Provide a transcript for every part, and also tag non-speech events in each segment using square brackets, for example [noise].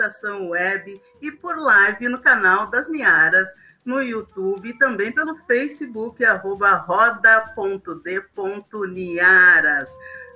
Estação Web e por live no canal das Niaras no YouTube e também pelo Facebook, arroba roda.d.niaras.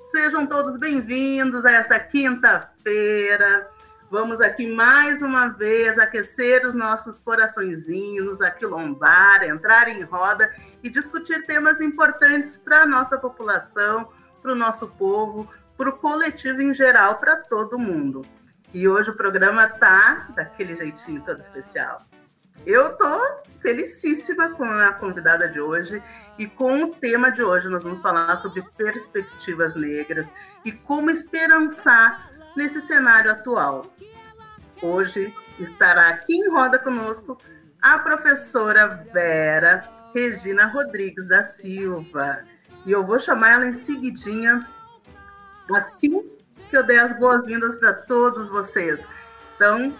Sejam todos bem-vindos a esta quinta-feira. Vamos aqui mais uma vez aquecer os nossos coraçõezinhos, aquilombar, entrar em roda e discutir temas importantes para a nossa população, para o nosso povo, para o coletivo em geral, para todo mundo. E hoje o programa tá daquele jeitinho todo especial. Eu tô felicíssima com a convidada de hoje e com o tema de hoje. Nós vamos falar sobre perspectivas negras e como esperançar nesse cenário atual. Hoje estará aqui em roda conosco a professora Vera Regina Rodrigues da Silva. E eu vou chamar ela em seguidinha, assim que eu dei as boas-vindas para todos vocês. Então,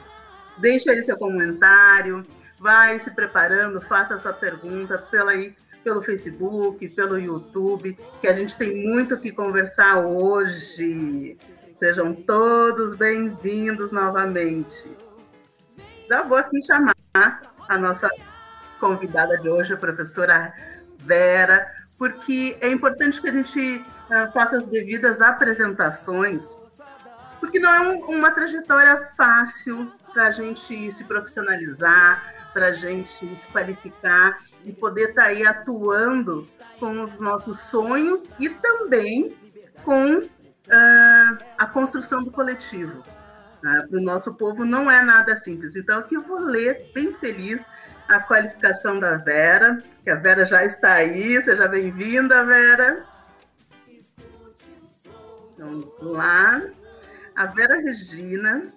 deixa aí seu comentário, vai se preparando, faça a sua pergunta pela aí, pelo Facebook, pelo YouTube, que a gente tem muito que conversar hoje. Sejam todos bem-vindos novamente. Já vou aqui chamar a nossa convidada de hoje, a professora Vera, porque é importante que a gente uh, faça as devidas apresentações porque não é um, uma trajetória fácil para a gente se profissionalizar, para a gente se qualificar e poder estar tá aí atuando com os nossos sonhos e também com uh, a construção do coletivo. Uh, ah, para o nosso povo não é nada simples. Então, aqui eu vou ler bem feliz a qualificação da Vera, que a Vera já está aí. Seja bem-vinda, Vera. Vamos lá a Vera Regina,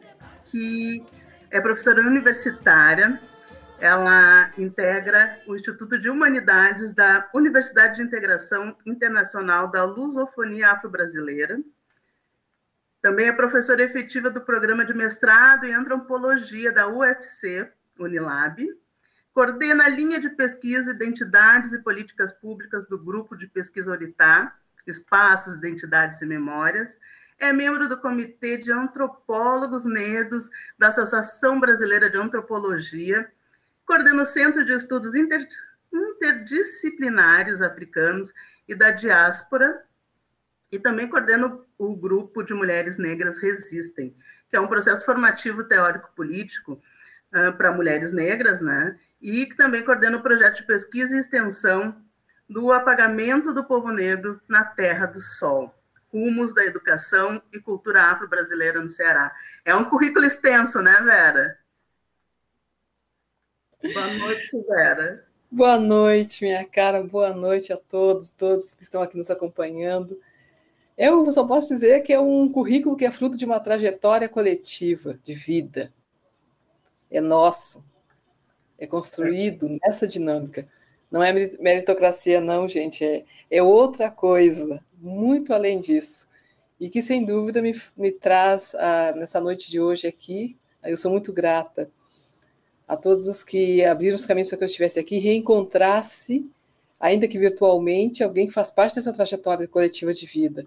que é professora universitária, ela integra o Instituto de Humanidades da Universidade de Integração Internacional da Lusofonia Afro-Brasileira. Também é professora efetiva do programa de mestrado em antropologia da UFC, Unilab. Coordena a linha de pesquisa Identidades e Políticas Públicas do Grupo de Pesquisa Oritá, Espaços, Identidades e Memórias, é membro do Comitê de Antropólogos Negros da Associação Brasileira de Antropologia, coordena o Centro de Estudos Inter... Interdisciplinares Africanos e da Diáspora, e também coordena o Grupo de Mulheres Negras Resistem, que é um processo formativo teórico-político uh, para mulheres negras, né? E que também coordena o projeto de pesquisa e extensão do apagamento do povo negro na Terra do Sol, rumos da educação e cultura afro-brasileira no Ceará. É um currículo extenso, né, Vera? Boa noite, Vera. Boa noite, minha cara. Boa noite a todos, todos que estão aqui nos acompanhando. Eu só posso dizer que é um currículo que é fruto de uma trajetória coletiva de vida. É nosso. É construído nessa dinâmica. Não é meritocracia, não, gente. É, é outra coisa, muito além disso. E que, sem dúvida, me, me traz, a, nessa noite de hoje aqui, eu sou muito grata a todos os que abriram os caminhos para que eu estivesse aqui, reencontrasse, ainda que virtualmente, alguém que faz parte dessa trajetória coletiva de vida.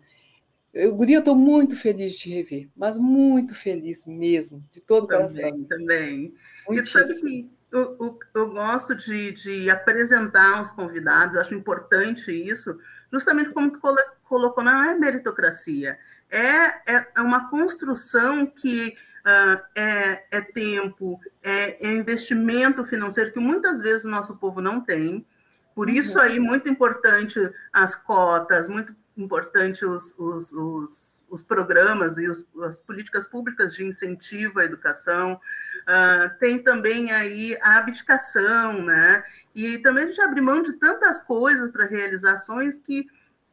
Eu, Guri, eu estou muito feliz de te rever, mas muito feliz mesmo, de todo o coração. Também, também. E sabe que eu, eu, eu gosto de, de, apresentar os convidados, acho importante isso, justamente como tu colocou, não é meritocracia, é, é, é uma construção que uh, é, é, tempo, é, é, investimento financeiro que muitas vezes o nosso povo não tem. Por uhum. isso aí, muito importante as cotas, muito importante os, os, os, os programas e os, as políticas públicas de incentivo à educação. Uh, tem também aí a abdicação, né? E também a gente abre mão de tantas coisas para realizações que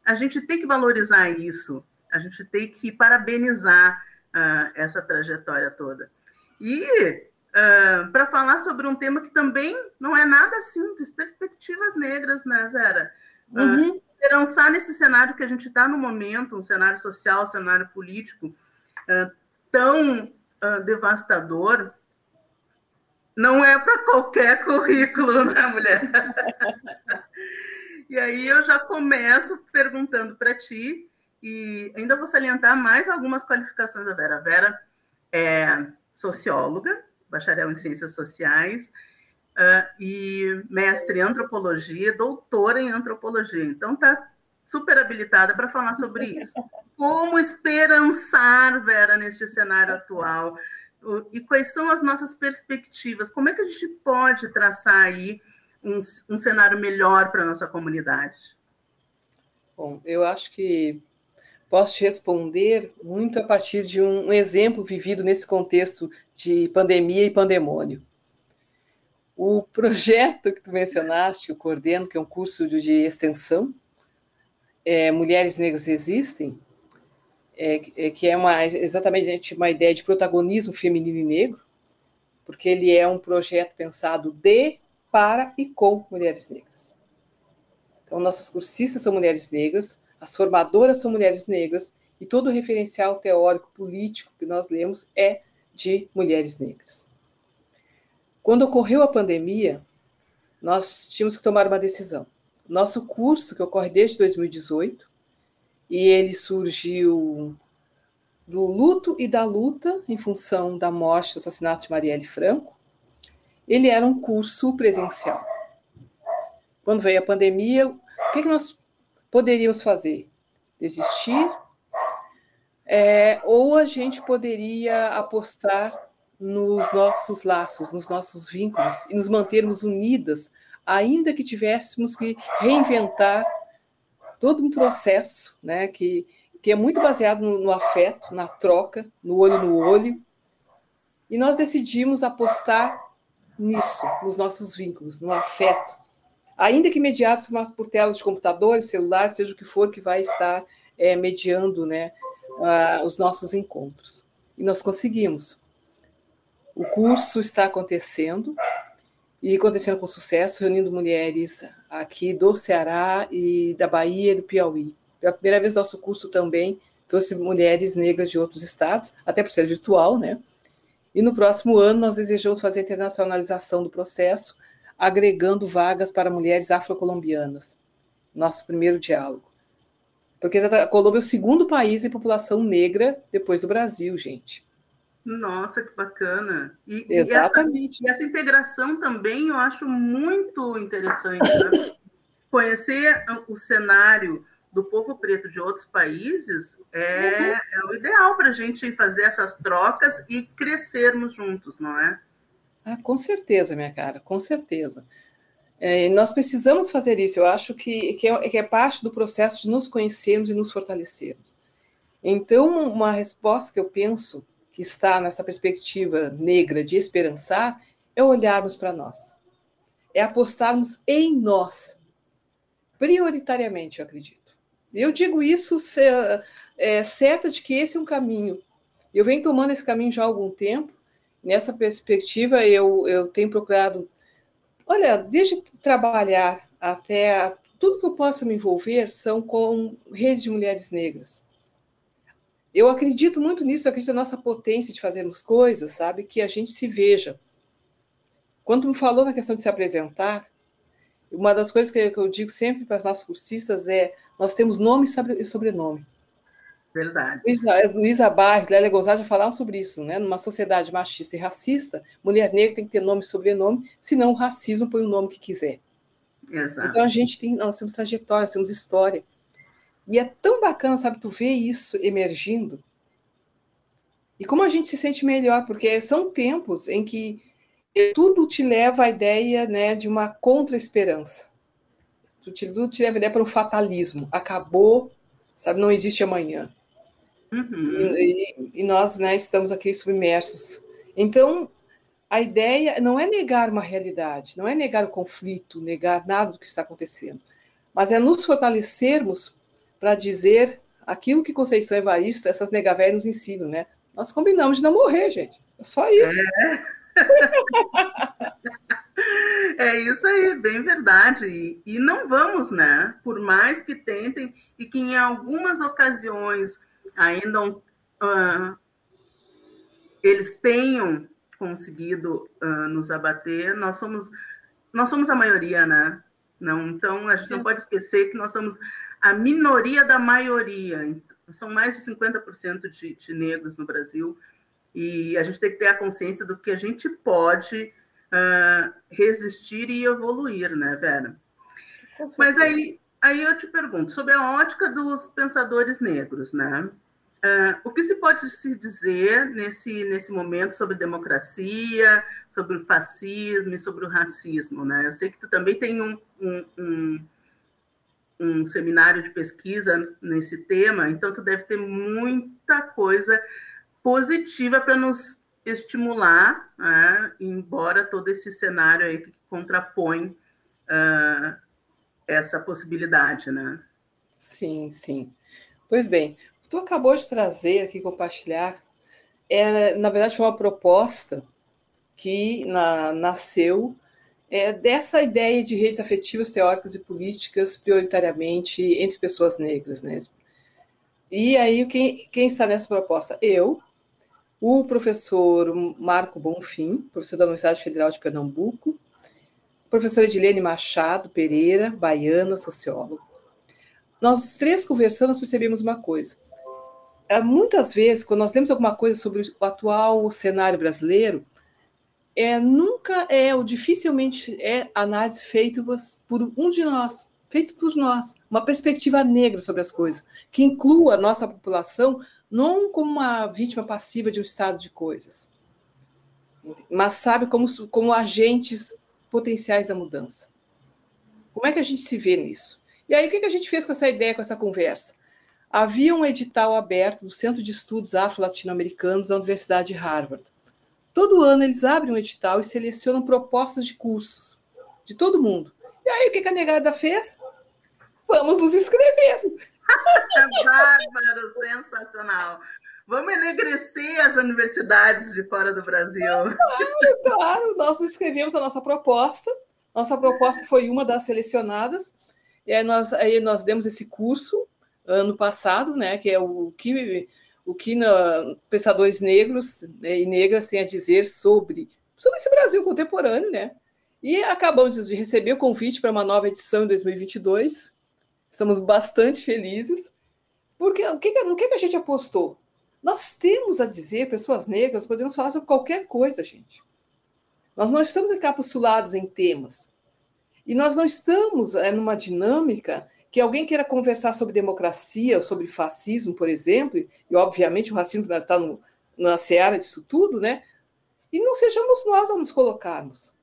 a gente tem que valorizar isso, a gente tem que parabenizar uh, essa trajetória toda. E uh, para falar sobre um tema que também não é nada simples, perspectivas negras, né, Vera? Uh, uhum. Esperançar nesse cenário que a gente está no momento, um cenário social, um cenário político tão devastador, não é para qualquer [laughs] currículo, né, mulher? [laughs] e aí eu já começo perguntando para ti e ainda vou salientar mais algumas qualificações da Vera. A Vera é socióloga, bacharel em ciências sociais, uh, e mestre em antropologia, doutora em antropologia. Então, está super habilitada para falar sobre isso. Como esperançar, Vera, neste cenário atual? E quais são as nossas perspectivas? Como é que a gente pode traçar aí um, um cenário melhor para a nossa comunidade? Bom, eu acho que posso te responder muito a partir de um, exemplo vivido nesse contexto de pandemia e pandemônio. O projeto que tu mencionaste, que eu coordeno, que é um curso de extensão, é, Mulheres Negras Existem, é, é, que é uma, exatamente uma ideia de protagonismo feminino e negro, porque ele é um projeto pensado de, para e com mulheres negras. Então, nossas cursistas são mulheres negras, as formadoras são mulheres negras e todo o referencial teórico político que nós lemos é de mulheres negras. Quando ocorreu a pandemia, nós tínhamos que tomar uma decisão. Nosso curso, que ocorre desde 2018, e ele surgiu do luto e da luta em função da morte do assassinato de Marielle Franco, ele era um curso presencial. Quando veio a pandemia, o que, que nós poderíamos fazer? Desistir? É, ou a gente poderia apostar nos nossos laços, nos nossos vínculos e nos mantermos unidas, ainda que tivéssemos que reinventar todo um processo né, que, que é muito baseado no, no afeto, na troca, no olho no olho. E nós decidimos apostar nisso, nos nossos vínculos, no afeto, ainda que mediados por telas de computadores, celulares, seja o que for que vai estar é, mediando né, uh, os nossos encontros. E nós conseguimos. O curso está acontecendo, e acontecendo com sucesso, reunindo mulheres aqui do Ceará e da Bahia e do Piauí. Pela primeira vez, nosso curso também trouxe mulheres negras de outros estados, até por ser virtual, né? E no próximo ano, nós desejamos fazer a internacionalização do processo, agregando vagas para mulheres afrocolombianas. Nosso primeiro diálogo. Porque a Colômbia é o segundo país em população negra depois do Brasil, gente. Nossa, que bacana. E, Exatamente. E essa, e essa, integração também eu acho muito interessante. Né? Conhecer o cenário do povo preto de outros países é, uhum. é o ideal para a gente fazer essas trocas e crescermos juntos, não é? Ah, com certeza, minha cara, com certeza. É, nós precisamos fazer isso. Eu acho que, que é, que, é, parte do processo de nos conhecermos e nos fortalecermos. Então, uma resposta que eu penso que está nessa perspectiva negra de esperançar é olharmos para nós, é apostarmos em nós, prioritariamente, eu acredito. Eu digo isso é, certa de que esse é um caminho. Eu venho tomando esse caminho já há algum tempo. Nessa perspectiva, eu, eu tenho procurado Olha, desde trabalhar até tudo que eu possa me envolver são com redes de mulheres negras. Eu acredito muito nisso, eu acredito na nossa potência de fazermos coisas, sabe? Que a gente se veja. Quando me falou na questão de se apresentar, uma das coisas que eu digo sempre para as nossas cursistas é: nós temos nome e sobrenome. Verdade. Luísa, Luísa Barres, Lélia Gonzaga já falaram sobre isso, né? Numa sociedade machista e racista, mulher negra tem que ter nome e sobrenome, senão o racismo põe o nome que quiser. Exato. Então a gente tem, nós temos trajetória, nós temos história. E é tão bacana, sabe, tu ver isso emergindo. E como a gente se sente melhor, porque são tempos em que tudo te leva à ideia né, de uma contra-esperança. Tudo te leva à ideia para o fatalismo. Acabou, sabe, não existe amanhã. Uhum. E, e, nós né, estamos aqui submersos. Então, a ideia não é negar uma realidade, não é negar o conflito, negar nada do que está acontecendo, mas é nos fortalecermos para dizer aquilo que Conceição Evaristo, essas negavéias nos ensinam, né? Nós combinamos de não morrer, gente. É só isso. É, [laughs] é isso aí, bem verdade. E, e não vamos, né? Por mais que tentem e que em algumas ocasiões ainda uh, eles tenham conseguido uh, nos abater, nós somos nós somos a maioria, né? Não, então a gente não pode esquecer que nós somos a minoria da maioria. São mais de 50% de, de negros no Brasil e a gente tem que ter a consciência do que a gente pode uh, resistir e evoluir, né, Vera? Mas aí, aí eu te pergunto sobre a ótica dos pensadores negros, né? Uh, o que se pode se dizer nesse, nesse momento sobre democracia, sobre o fascismo e sobre o racismo? Né? Eu sei que tu também tem um, um, um, um seminário de pesquisa nesse tema, então tu deve ter muita coisa positiva para nos estimular, né? embora todo esse cenário aí que contrapõe uh, essa possibilidade, né? Sim, sim. Pois bem, tu acabou de trazer aqui, compartilhar, é, na verdade, foi uma proposta que na, nasceu é, dessa ideia de redes afetivas, teóricas e políticas, prioritariamente entre pessoas negras. Né? E aí, quem, quem está nessa proposta? Eu, o professor Marco Bonfim, professor da Universidade Federal de Pernambuco, professora Edilene Machado Pereira, baiana, socióloga. Nós três conversando, percebemos uma coisa. É, muitas vezes, quando nós temos alguma coisa sobre o atual cenário brasileiro, é, nunca é, ou dificilmente é análise feita por um de nós, feito por nós, uma perspectiva negra sobre as coisas, que inclua a nossa população não como uma vítima passiva de um estado de coisas, mas sabe como, como agentes potenciais da mudança. Como é que a gente se vê nisso? E aí, o que a gente fez com essa ideia, com essa conversa? Havia um edital aberto do Centro de Estudos Afro-Latino-Americanos da Universidade de Harvard. Todo ano eles abrem um edital e selecionam propostas de cursos de todo mundo. E aí, o que a negada fez? Vamos nos inscrever. [laughs] Bárbaro, sensacional. Vamos enegrecer as universidades de fora do Brasil. Claro, claro. Nós escrevemos a nossa proposta. Nossa proposta foi uma das selecionadas. E aí nós, aí nós demos esse curso ano passado, né, que é o que o que na, pensadores negros né, e negras têm a dizer sobre sobre esse Brasil contemporâneo, né? E acabamos de receber o convite para uma nova edição em 2022. Estamos bastante felizes. Porque o que, o que a gente apostou? Nós temos a dizer, pessoas negras, podemos falar sobre qualquer coisa, gente. Nós não estamos encapsulados em temas. E nós não estamos é, numa dinâmica que alguém queira conversar sobre democracia, sobre fascismo, por exemplo, e obviamente o racismo está na seara disso tudo, né? E não sejamos nós a nos colocarmos.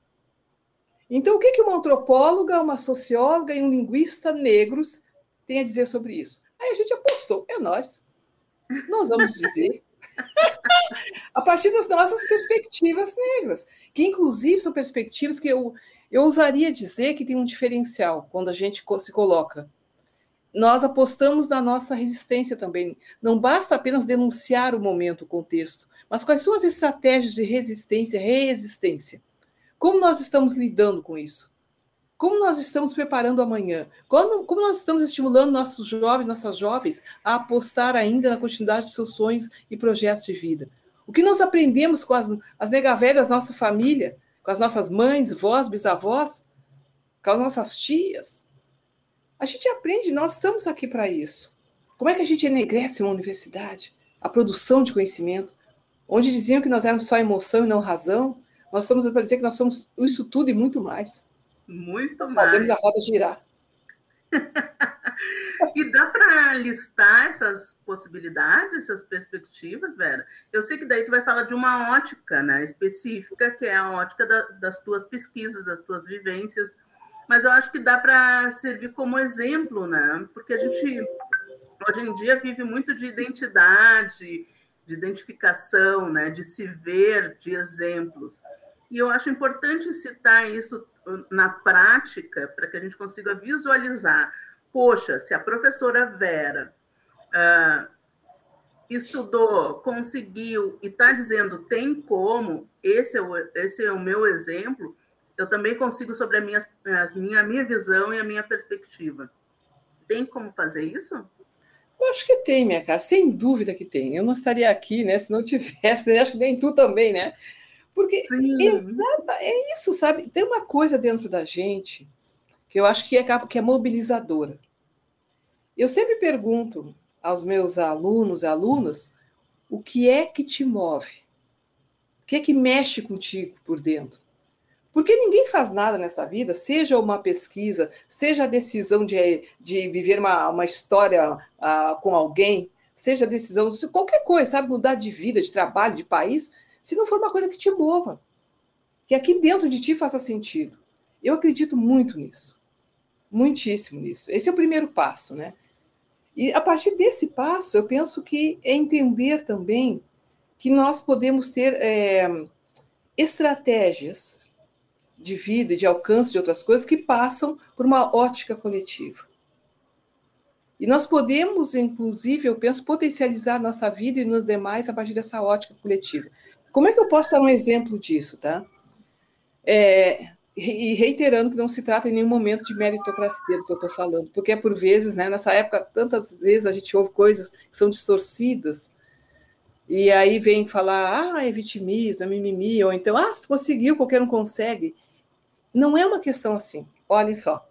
Então, o que, que uma antropóloga, uma socióloga e um linguista negros têm a dizer sobre isso? Aí a gente apostou, é nós. Nós vamos [laughs] dizer. a partir das nossas perspectivas negras, que inclusive são perspectivas que eu, eu ousaria dizer que tem um diferencial quando a gente se coloca. Nós apostamos na nossa resistência também. Não basta apenas denunciar o momento, o contexto, mas quais são as estratégias de resistência, resistência? Como nós estamos lidando com isso? Como nós estamos preparando amanhã? Como, como nós estamos estimulando nossos jovens, nossas jovens, a apostar ainda na continuidade de seus sonhos e projetos de vida? O que nós aprendemos com as, as negavelhas da nossa família, com as nossas mães, vós, bisavós, com as nossas tias? A gente aprende, nós estamos aqui para isso. Como é que a gente enegrece uma universidade? A produção de conhecimento, onde diziam que nós éramos só emoção e não razão, nós estamos para dizer que nós somos isso tudo e muito mais. Muito nós mais. Fazemos a roda girar. [laughs] e dá para listar essas possibilidades, essas perspectivas, Vera? Eu sei que daí tu vai falar de uma ótica né, específica, que é a ótica da, das tuas pesquisas, das tuas vivências, mas eu acho que dá para servir como exemplo, né? Porque a gente hoje em dia vive muito de identidade, de identificação, né? de se ver, de exemplos. E eu acho importante citar isso uh, na prática, para que a gente consiga visualizar. Poxa, se a professora Vera uh, estudou, conseguiu e está dizendo tem como, esse é, o, esse é o meu exemplo, eu também consigo sobre a minha, a minha, visão e a minha perspectiva. Tem como fazer isso? Eu acho que tem, minha cara, sem dúvida que tem. Eu não estaria aqui, né, se não tivesse, né? acho que nem tu também, né? Porque exata, é isso, sabe? Tem uma coisa dentro da gente que eu acho que é, que é mobilizadora. Eu sempre pergunto aos meus alunos e alunas o que é que te move? O que é que mexe contigo por dentro? Porque ninguém faz nada nessa vida, seja uma pesquisa, seja a decisão de, de viver uma, uma história uh, com alguém, seja a decisão de qualquer coisa, sabe, mudar de vida, de trabalho, de país, se não for uma coisa que te mova, que aqui dentro de ti faça sentido. Eu acredito muito nisso, muitíssimo nisso. Esse é o primeiro passo, né? E a partir desse passo, eu penso que é entender também que nós podemos ter é, estratégias de vida e de alcance de outras coisas que passam por uma ótica coletiva. E nós podemos, inclusive, eu penso, potencializar nossa vida e nos demais a partir dessa ótica coletiva. Como é que eu posso dar um exemplo disso, tá? É, e reiterando que não se trata em nenhum momento de meritocracia do que eu estou falando, porque é por vezes, né, nessa época, tantas vezes a gente ouve coisas que são distorcidas, e aí vem falar, ah, é vitimismo, é mimimi, ou então, ah, se conseguiu, qualquer um consegue. Não é uma questão assim. Olhem só.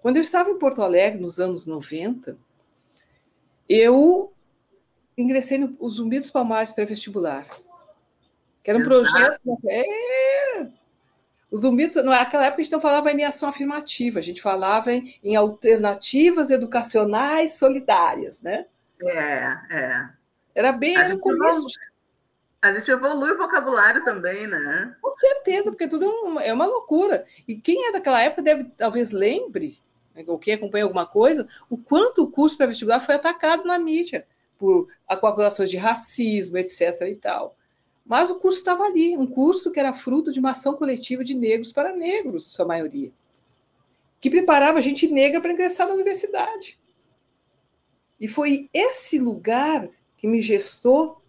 Quando eu estava em Porto Alegre, nos anos 90, eu ingressei no Zumbi dos Palmares pré-vestibular que era um projeto. É, os zumbidos, naquela época a gente não falava em ação afirmativa, a gente falava em, em alternativas educacionais solidárias, né? É, é. Era bem era começo. Evolui, a gente evolui o vocabulário também, né? Com certeza, porque tudo é uma, é uma loucura. E quem é daquela época deve, talvez lembre, né, ou quem acompanha alguma coisa, o quanto o curso pré-vestibular foi atacado na mídia por acusações de racismo, etc. e tal. Mas o curso estava ali, um curso que era fruto de uma ação coletiva de negros para negros, sua maioria, que preparava gente negra para ingressar na universidade. E foi esse lugar que me gestou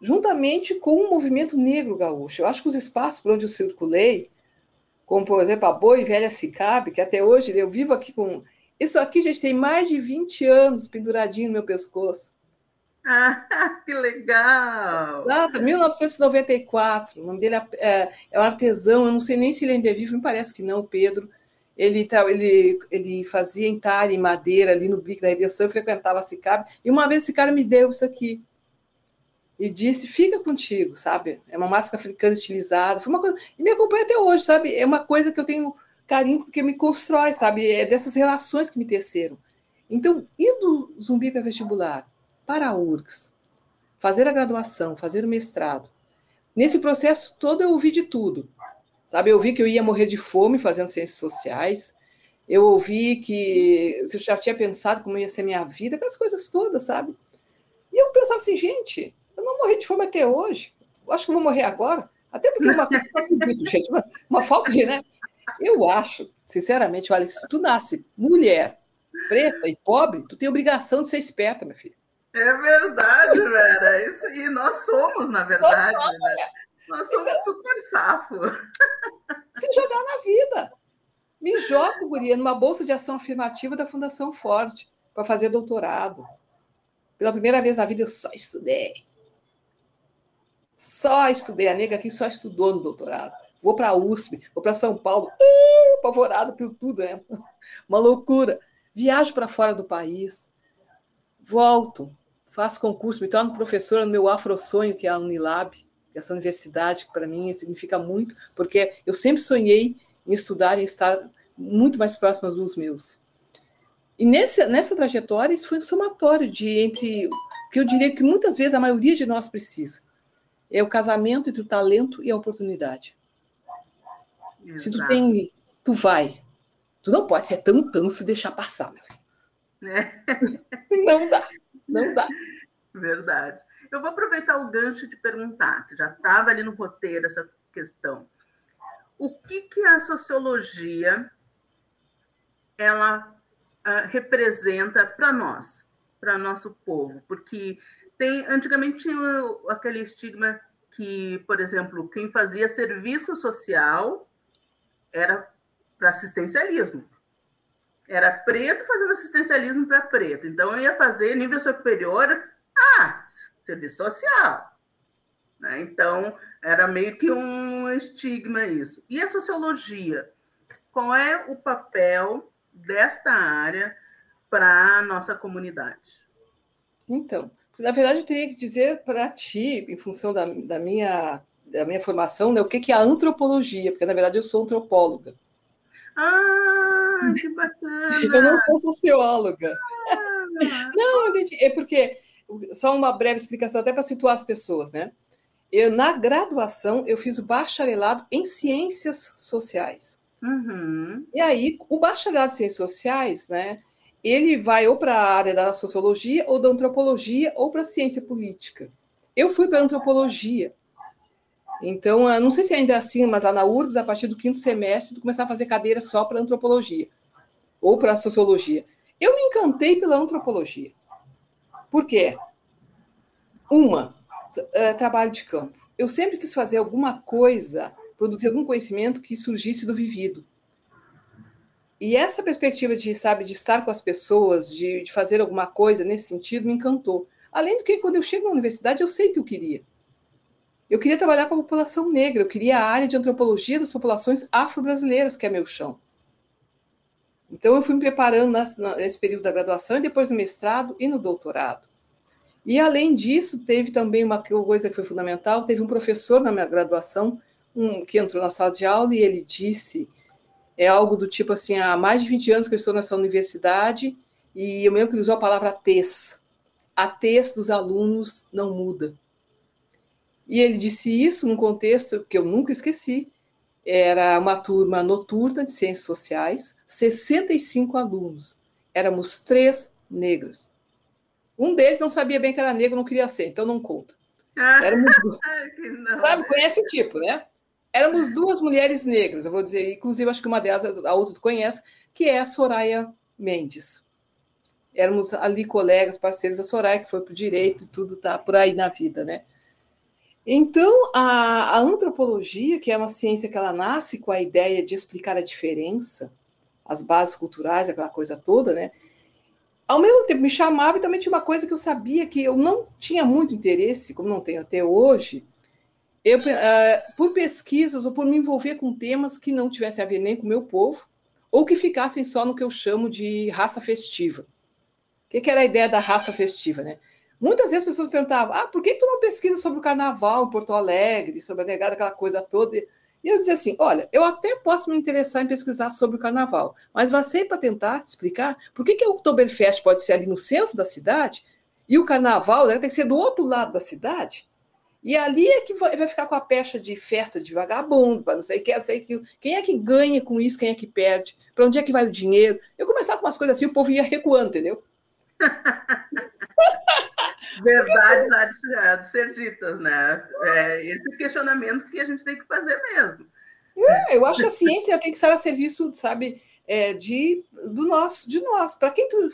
juntamente com o movimento negro gaúcho. Eu acho que os espaços por onde eu circulei, como por exemplo a Boa e Velha Cicabe, que até hoje eu vivo aqui com. Isso aqui, gente, tem mais de 20 anos penduradinho no meu pescoço. [laughs] Ah, que legal! Exato, 1994. O nome dele é, é, é, um artesão, eu não sei nem se ele ainda é vivo, me parece que não, Pedro. Ele, ele, ele fazia entalhe em madeira ali no bico da redenção, eu frequentava a Cicabe, e uma vez esse cara me deu isso aqui. E disse, fica contigo, sabe? É uma máscara africana estilizada. Foi uma coisa. E me acompanha até hoje, sabe? É uma coisa que eu tenho carinho porque me constrói, sabe? É dessas relações que me teceram. Então, ir do zumbi para vestibular, para a URGS, fazer a graduação, fazer o mestrado, nesse processo todo eu ouvi de tudo. Sabe, eu ouvi que eu ia morrer de fome fazendo ciências sociais, eu ouvi que eu já tinha pensado como ia ser minha vida, aquelas coisas todas, sabe? E eu pensava assim, gente, eu não morri de fome até hoje, eu acho que eu vou morrer agora. Até porque uma coisa que eu acredito, [laughs] gente, uma, uma falta de, né? Eu acho, sinceramente, olha, se tu nasce mulher, preta e pobre, tu tem obrigação de ser esperta, minha filha. É verdade, Vera. Isso, e nós somos, na verdade. Nós somos, né? nós somos então, super safo. Se jogar na vida. Me jogo, Guria, numa bolsa de ação afirmativa da Fundação Forte para fazer doutorado. Pela primeira vez na vida eu só estudei. Só estudei. A nega aqui só estudou no doutorado. Vou para a USP, vou para São Paulo, uh, [laughs] apavorado, tudo, tudo, né? [laughs] Uma loucura. Viajo para fora do país, volto, faço concurso, me torno professora no meu afro-sonho, que é a Unilab, é essa universidade que para mim significa muito, porque eu sempre sonhei em estudar e estar muito mais próximas dos meus. E nesse, nessa trajetória, isso foi um somatório de entre que eu diria que muitas vezes a maioria de nós precisa. É o casamento entre o talento e a oportunidade. Exato. Se tu tem, tu vai. Tu não pode ser tão tanso e deixar passar, meu filho. É. [laughs] Não dá, não dá. Verdade. Eu vou aproveitar o gancho de perguntar, que já estava ali no roteiro essa questão. O que, que a sociologia ela uh, representa para nós, para nosso povo? Porque tem antigamente tinha aquele estigma que, por exemplo, quem fazia serviço social era para assistencialismo. Era preto fazendo assistencialismo para preto. Então, eu ia fazer nível superior, ah, serviço social. Né? Então, era meio que um estigma isso. E a sociologia? Qual é o papel desta área para a nossa comunidade? Então, na verdade, eu teria que dizer para ti, em função da, da, minha, da minha formação, né, o que, que é a antropologia, porque na verdade eu sou antropóloga. Ah, que bacana! Eu não sou socióloga. Ah. Não, é porque, só uma breve explicação, até para situar as pessoas, né? Eu, na graduação, eu fiz o bacharelado em ciências sociais. Uhum. E aí, o bacharelado em ciências sociais, né? Ele vai ou para a área da sociologia, ou da antropologia, ou para a ciência política. Eu fui para a antropologia. Então, não sei se ainda é assim, mas lá na URGS, a partir do quinto semestre, tu começar a fazer cadeira só para antropologia ou para sociologia. Eu me encantei pela antropologia. Por quê? Uma, é, trabalho de campo. Eu sempre quis fazer alguma coisa, produzir algum conhecimento que surgisse do vivido. E essa perspectiva de, sabe, de estar com as pessoas, de, de fazer alguma coisa nesse sentido, me encantou. Além do que, quando eu chego na universidade, eu sei que eu queria. Eu queria trabalhar com a população negra, eu queria a área de antropologia das populações afro-brasileiras, que é meu chão. Então, eu fui me preparando nesse período da graduação e depois no mestrado e no doutorado. E, além disso, teve também uma coisa que foi fundamental: teve um professor na minha graduação um, que entrou na sala de aula e ele disse: é algo do tipo assim, há mais de 20 anos que eu estou nessa universidade e eu mesmo que ele usou a palavra TES. A TES dos alunos não muda. E ele disse isso num contexto que eu nunca esqueci. Era uma turma noturna de ciências sociais, 65 alunos. Éramos três negros. Um deles não sabia bem que era negro, não queria ser, então não conta. Éramos [laughs] duas. Sabe, conhece o tipo, né? Éramos duas mulheres negras, eu vou dizer, inclusive acho que uma delas, a outra tu conhece, que é a Soraya Mendes. Éramos ali colegas, parceiros da Soraya, que foi para o direito e tudo tá por aí na vida, né? Então, a, a, antropologia, que é uma ciência que ela nasce com a ideia de explicar a diferença, as bases culturais, aquela coisa toda, né? Ao mesmo tempo me chamava e também tinha uma coisa que eu sabia que eu não tinha muito interesse, como não tenho até hoje, eu, uh, por pesquisas ou por me envolver com temas que não tivessem a ver nem com o meu povo, ou que ficassem só no que eu chamo de raça festiva. O que, que era a ideia da raça festiva, né? Muitas vezes as pessoas perguntavam: ah, por que tu não pesquisa sobre o carnaval em Porto Alegre, sobre a negada, aquela coisa toda? E eu dizia assim: olha, eu até posso me interessar em pesquisar sobre o carnaval, mas você para tentar explicar por que, que o Oktoberfest pode ser ali no centro da cidade e o carnaval né, tem que ser do outro lado da cidade. E ali é que vai, ficar com a pecha de festa de vagabundo, para não sei o que, não sei aquilo. Quem é que ganha com isso, quem é que perde? Para onde é que vai o dinheiro? Eu começava com umas coisas assim, o povo ia recuando, entendeu? [laughs] Verdades há de ser ditas, né? É esse questionamento que a gente tem que fazer mesmo. É, eu acho que a ciência tem que estar a serviço, sabe, é, de, do nosso, de nós. Para quem tu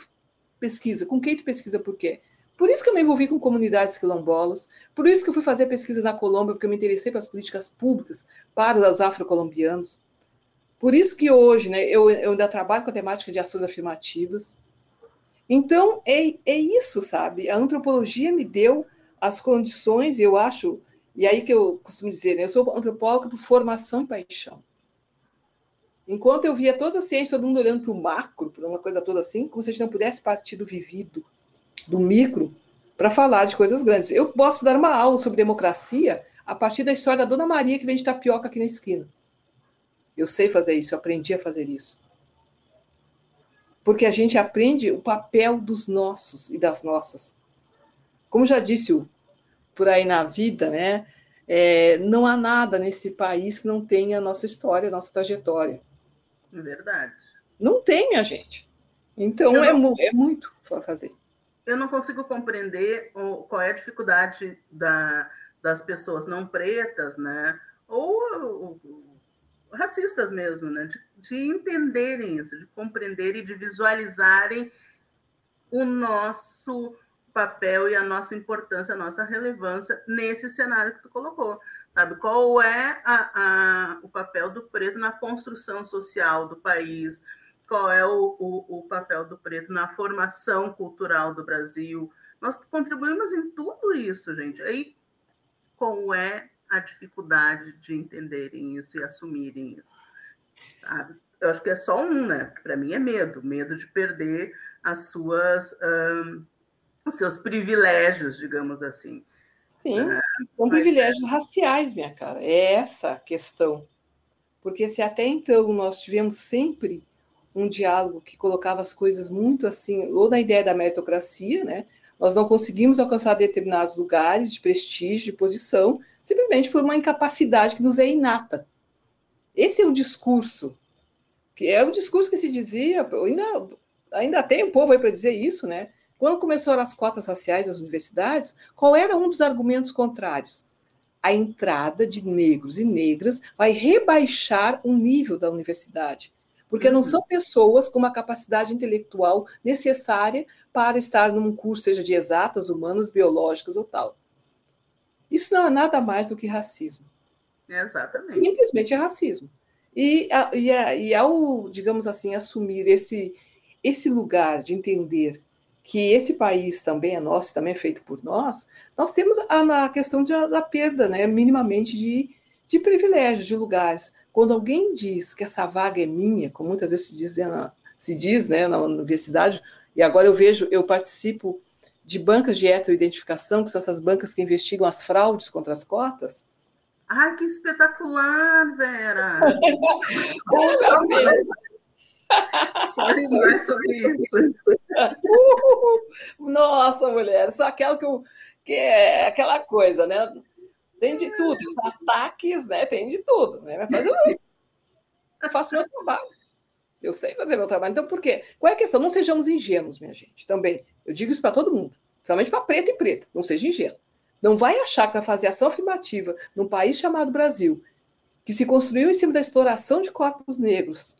pesquisa? Com quem tu pesquisa por quê? Por isso que eu me envolvi com comunidades quilombolas, por isso que eu fui fazer pesquisa na Colômbia, porque eu me interessei pelas políticas públicas para os afrocolombianos. Por isso que hoje né, eu, eu ainda trabalho com a temática de ações afirmativas. Então, é, é isso, sabe? A antropologia me deu as condições, eu acho, e aí que eu costumo dizer, né, eu sou antropóloga por formação e paixão. Enquanto eu via toda a ciência, todo mundo olhando para o macro, para uma coisa toda assim, como se a gente não pudesse partir do vivido, do micro, para falar de coisas grandes. Eu posso dar uma aula sobre democracia a partir da história da Dona Maria que vende tapioca aqui na esquina. Eu sei fazer isso, eu aprendi a fazer isso. Porque a gente aprende o papel dos nossos e das nossas. Como já disse o por aí na vida, né? É, não há nada nesse país que não tenha a nossa história, a nossa trajetória. Verdade. Não tem, minha gente. Então é, é muito para fazer eu não consigo compreender qual é a dificuldade da, das pessoas não pretas, né? Ou, ou racistas mesmo, né? De, de, entenderem isso, de compreenderem e de visualizarem o nosso papel e a nossa importância, a nossa relevância nesse cenário que tu colocou. Sabe? Qual é a, a, o papel do preto na construção social do país? Qual é o, o, o, papel do preto na formação cultural do Brasil. Nós contribuímos em tudo isso, gente. Aí, qual é a dificuldade de entenderem isso e assumirem isso? Sabe? Eu acho que é só um, né? Para mim é medo, medo de perder as suas, um, os seus privilégios, digamos assim. Sim, é, são privilégios é... raciais, minha cara. É essa a questão. Porque se até então nós tivemos sempre um diálogo que colocava as coisas muito assim, ou na ideia da meritocracia, né? Nós não conseguimos alcançar determinados lugares de prestígio, de posição, simplesmente por uma incapacidade que nos é inata. Esse é o discurso, que é o discurso que se dizia, ainda, ainda tem um povo aí para dizer isso, né? Quando começaram as cotas raciais das universidades, qual era um dos argumentos contrários? A entrada de negros e negras vai rebaixar o nível da universidade porque não são pessoas com uma capacidade intelectual necessária para estar num curso, seja de exatas, humanas, biológicas ou tal. Isso não é nada mais do que racismo. Exatamente. Simplesmente é racismo. E, e, e ao, digamos assim, assumir esse, esse lugar de entender que esse país também é nosso, também é feito por nós, nós temos a, a questão de, da perda, né, minimamente, de, de privilégios, de lugares. Quando alguém diz que essa vaga é minha, como muitas vezes se diz, na, se diz né, na universidade, e agora eu vejo, eu participo de bancas de heteroidentificação, que são essas bancas que investigam as fraudes contra as cotas. Ai, que espetacular, Vera! [laughs] Fale mais sobre isso. Nossa, mulher, só aquela que, eu, que é aquela coisa, né? Tem de tudo, os ataques, né? Tem de tudo, né? Mas eu, eu faço meu trabalho. Eu sei fazer meu trabalho. Então, por quê? Qual é a questão? Não sejamos ingênuos, minha gente, também. Eu digo isso para todo mundo, principalmente para preta e preta. Não seja ingênuo. Não vai achar que vai fazer ação afirmativa num país chamado Brasil, que se construiu em cima da exploração de corpos negros.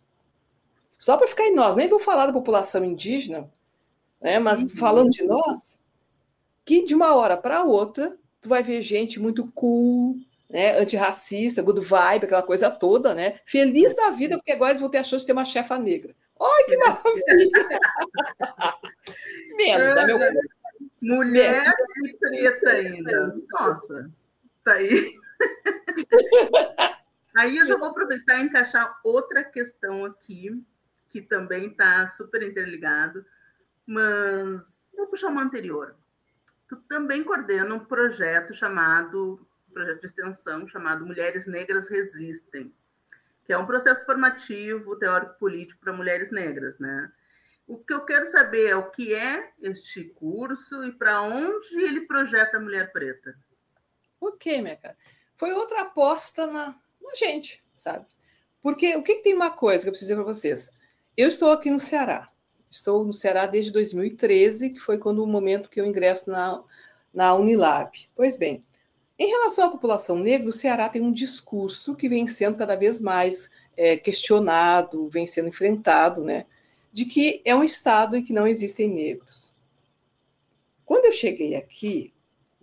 Só para ficar em nós, nem vou falar da população indígena, né, mas uhum. falando de nós, que de uma hora para outra tu vai ver gente muito cool, né, antirracista, good vibe, aquela coisa toda, né? Feliz da vida, porque agora eles vão ter a chance de ter uma chefa negra. Ai, que maravilha! Menos, né, meu Mulher Menos. e preta ainda. Nossa, tá aí. [laughs] aí eu já vou aproveitar e encaixar outra questão aqui, que também está super interligado, mas vou puxar uma anterior também coordena um projeto chamado projeto de extensão chamado Mulheres Negras Resistem, que é um processo formativo teórico-político para mulheres negras, né? O que eu quero saber é o que é este curso e para onde ele projeta a mulher preta. Ok, minha cara. Foi outra aposta na, na gente, sabe? Porque o que, que tem uma coisa que eu preciso dizer para vocês? Eu estou aqui no Ceará. Estou no Ceará desde 2013, que foi quando o momento que eu ingresso na, na Unilab. Pois bem, em relação à população negra, o Ceará tem um discurso que vem sendo cada vez mais é, questionado, vem sendo enfrentado, né? de que é um estado em que não existem negros. Quando eu cheguei aqui,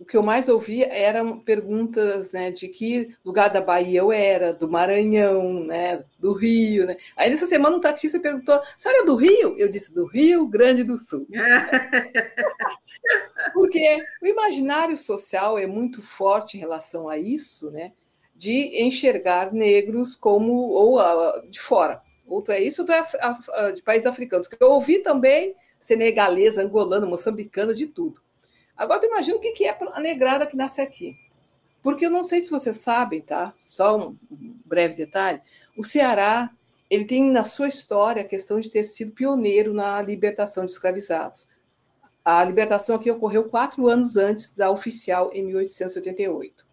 o que eu mais ouvia eram perguntas né, de que lugar da Bahia eu era, do Maranhão, né, do Rio. Né? Aí nessa semana um taxista perguntou: você era do Rio? Eu disse: do Rio Grande do Sul. [laughs] Porque o imaginário social é muito forte em relação a isso, né, de enxergar negros como ou uh, de fora outro é isso, outro é de países africanos. Que eu ouvi também senegalesa, angolana, moçambicana, de tudo. Agora, imagina o que é a negrada que nasce aqui. Porque eu não sei se vocês sabem, tá? Só um breve detalhe. O Ceará, ele tem na sua história a questão de ter sido pioneiro na libertação de escravizados. A libertação aqui ocorreu quatro anos antes da oficial, em 1888.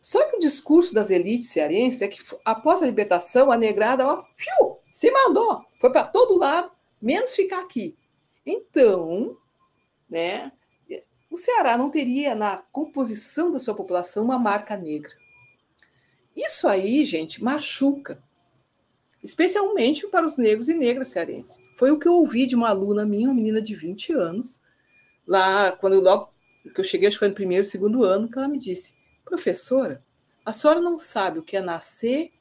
Só que o discurso das elites cearenses é que, após a libertação, a negrada ó, se mandou, foi para todo lado, menos ficar aqui. Então, né, o Ceará não teria na composição da sua população uma marca negra. Isso aí, gente, machuca, especialmente para os negros e negras cearenses. Foi o que eu ouvi de uma aluna minha, uma menina de 20 anos, lá, quando eu, logo que eu cheguei, acho que foi no primeiro, segundo ano, que ela me disse: Professora, a senhora não sabe o que é nascer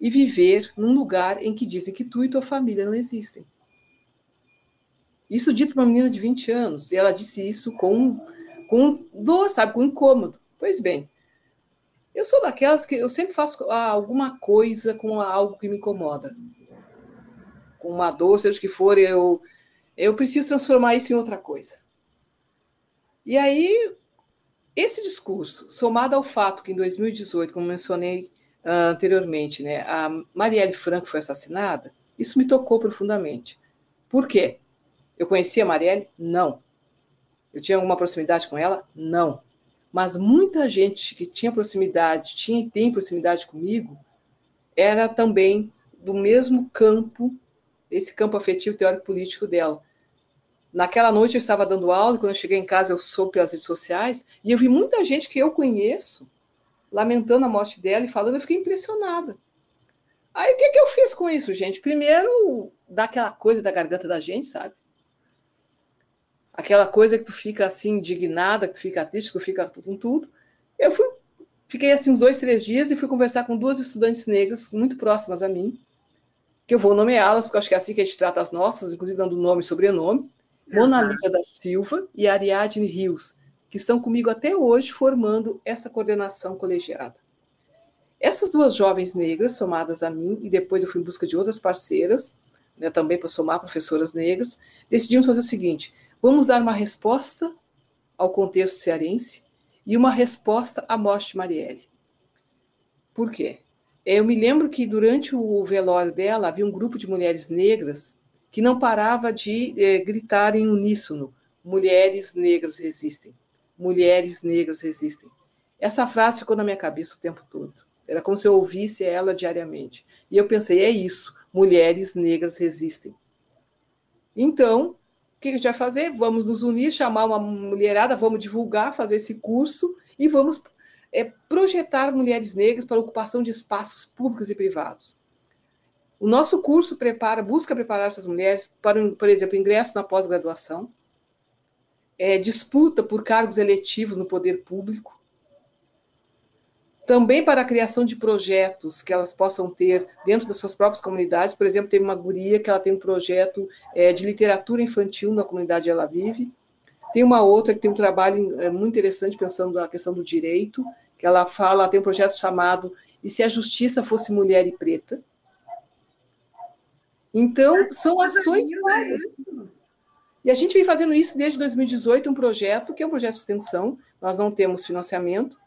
e viver num lugar em que dizem que tu e tua família não existem. Isso dito para uma menina de 20 anos, e ela disse isso com, com dor, sabe, com incômodo. Pois bem, eu sou daquelas que eu sempre faço alguma coisa com algo que me incomoda. Com uma dor, seja o que for, eu, eu preciso transformar isso em outra coisa. E aí esse discurso, somado ao fato que em 2018, como mencionei uh, anteriormente, né, a Marielle Franco foi assassinada, isso me tocou profundamente. Por quê? Eu conhecia a Marielle? Não. Eu tinha alguma proximidade com ela? Não. Mas muita gente que tinha proximidade, tinha e tem proximidade comigo, era também do mesmo campo, esse campo afetivo teórico político dela. Naquela noite eu estava dando aula, quando eu cheguei em casa eu soube pelas redes sociais, e eu vi muita gente que eu conheço lamentando a morte dela e falando, eu fiquei impressionada. Aí o que, que eu fiz com isso, gente? Primeiro, dar aquela coisa da garganta da gente, sabe? Aquela coisa que tu fica assim, indignada, que tu fica triste, que tu fica com tudo. Eu fui, fiquei assim uns dois, três dias e fui conversar com duas estudantes negras muito próximas a mim, que eu vou nomeá-las, porque acho que é assim que a gente trata as nossas, inclusive dando nome e sobrenome. Mona Lisa da Silva e Ariadne Rios, que estão comigo até hoje formando essa coordenação colegiada. Essas duas jovens negras, somadas a mim, e depois eu fui em busca de outras parceiras, né, também para somar professoras negras, decidimos fazer o seguinte: vamos dar uma resposta ao contexto cearense e uma resposta morte de Marielle. Por quê? Eu me lembro que durante o velório dela havia um grupo de mulheres negras que não parava de eh, gritar em uníssono: mulheres negras resistem, mulheres negras resistem. Essa frase ficou na minha cabeça o tempo todo. Era como se eu ouvisse ela diariamente. E eu pensei: é isso, mulheres negras resistem. Então, que a gente vai fazer? Vamos nos unir, chamar uma mulherada, vamos divulgar, fazer esse curso e vamos é, projetar mulheres negras para a ocupação de espaços públicos e privados. O nosso curso prepara, busca preparar essas mulheres para, por exemplo, ingresso na pós-graduação, é, disputa por cargos eletivos no poder público, também para a criação de projetos que elas possam ter dentro das suas próprias comunidades. Por exemplo, tem uma guria que ela tem um projeto é, de literatura infantil na comunidade ela vive. Tem uma outra que tem um trabalho é, muito interessante pensando na questão do direito, que ela fala, tem um projeto chamado E se a justiça fosse mulher e preta? Então, são ações várias. E a gente vem fazendo isso desde 2018, um projeto que é um projeto de extensão, nós não temos financiamento.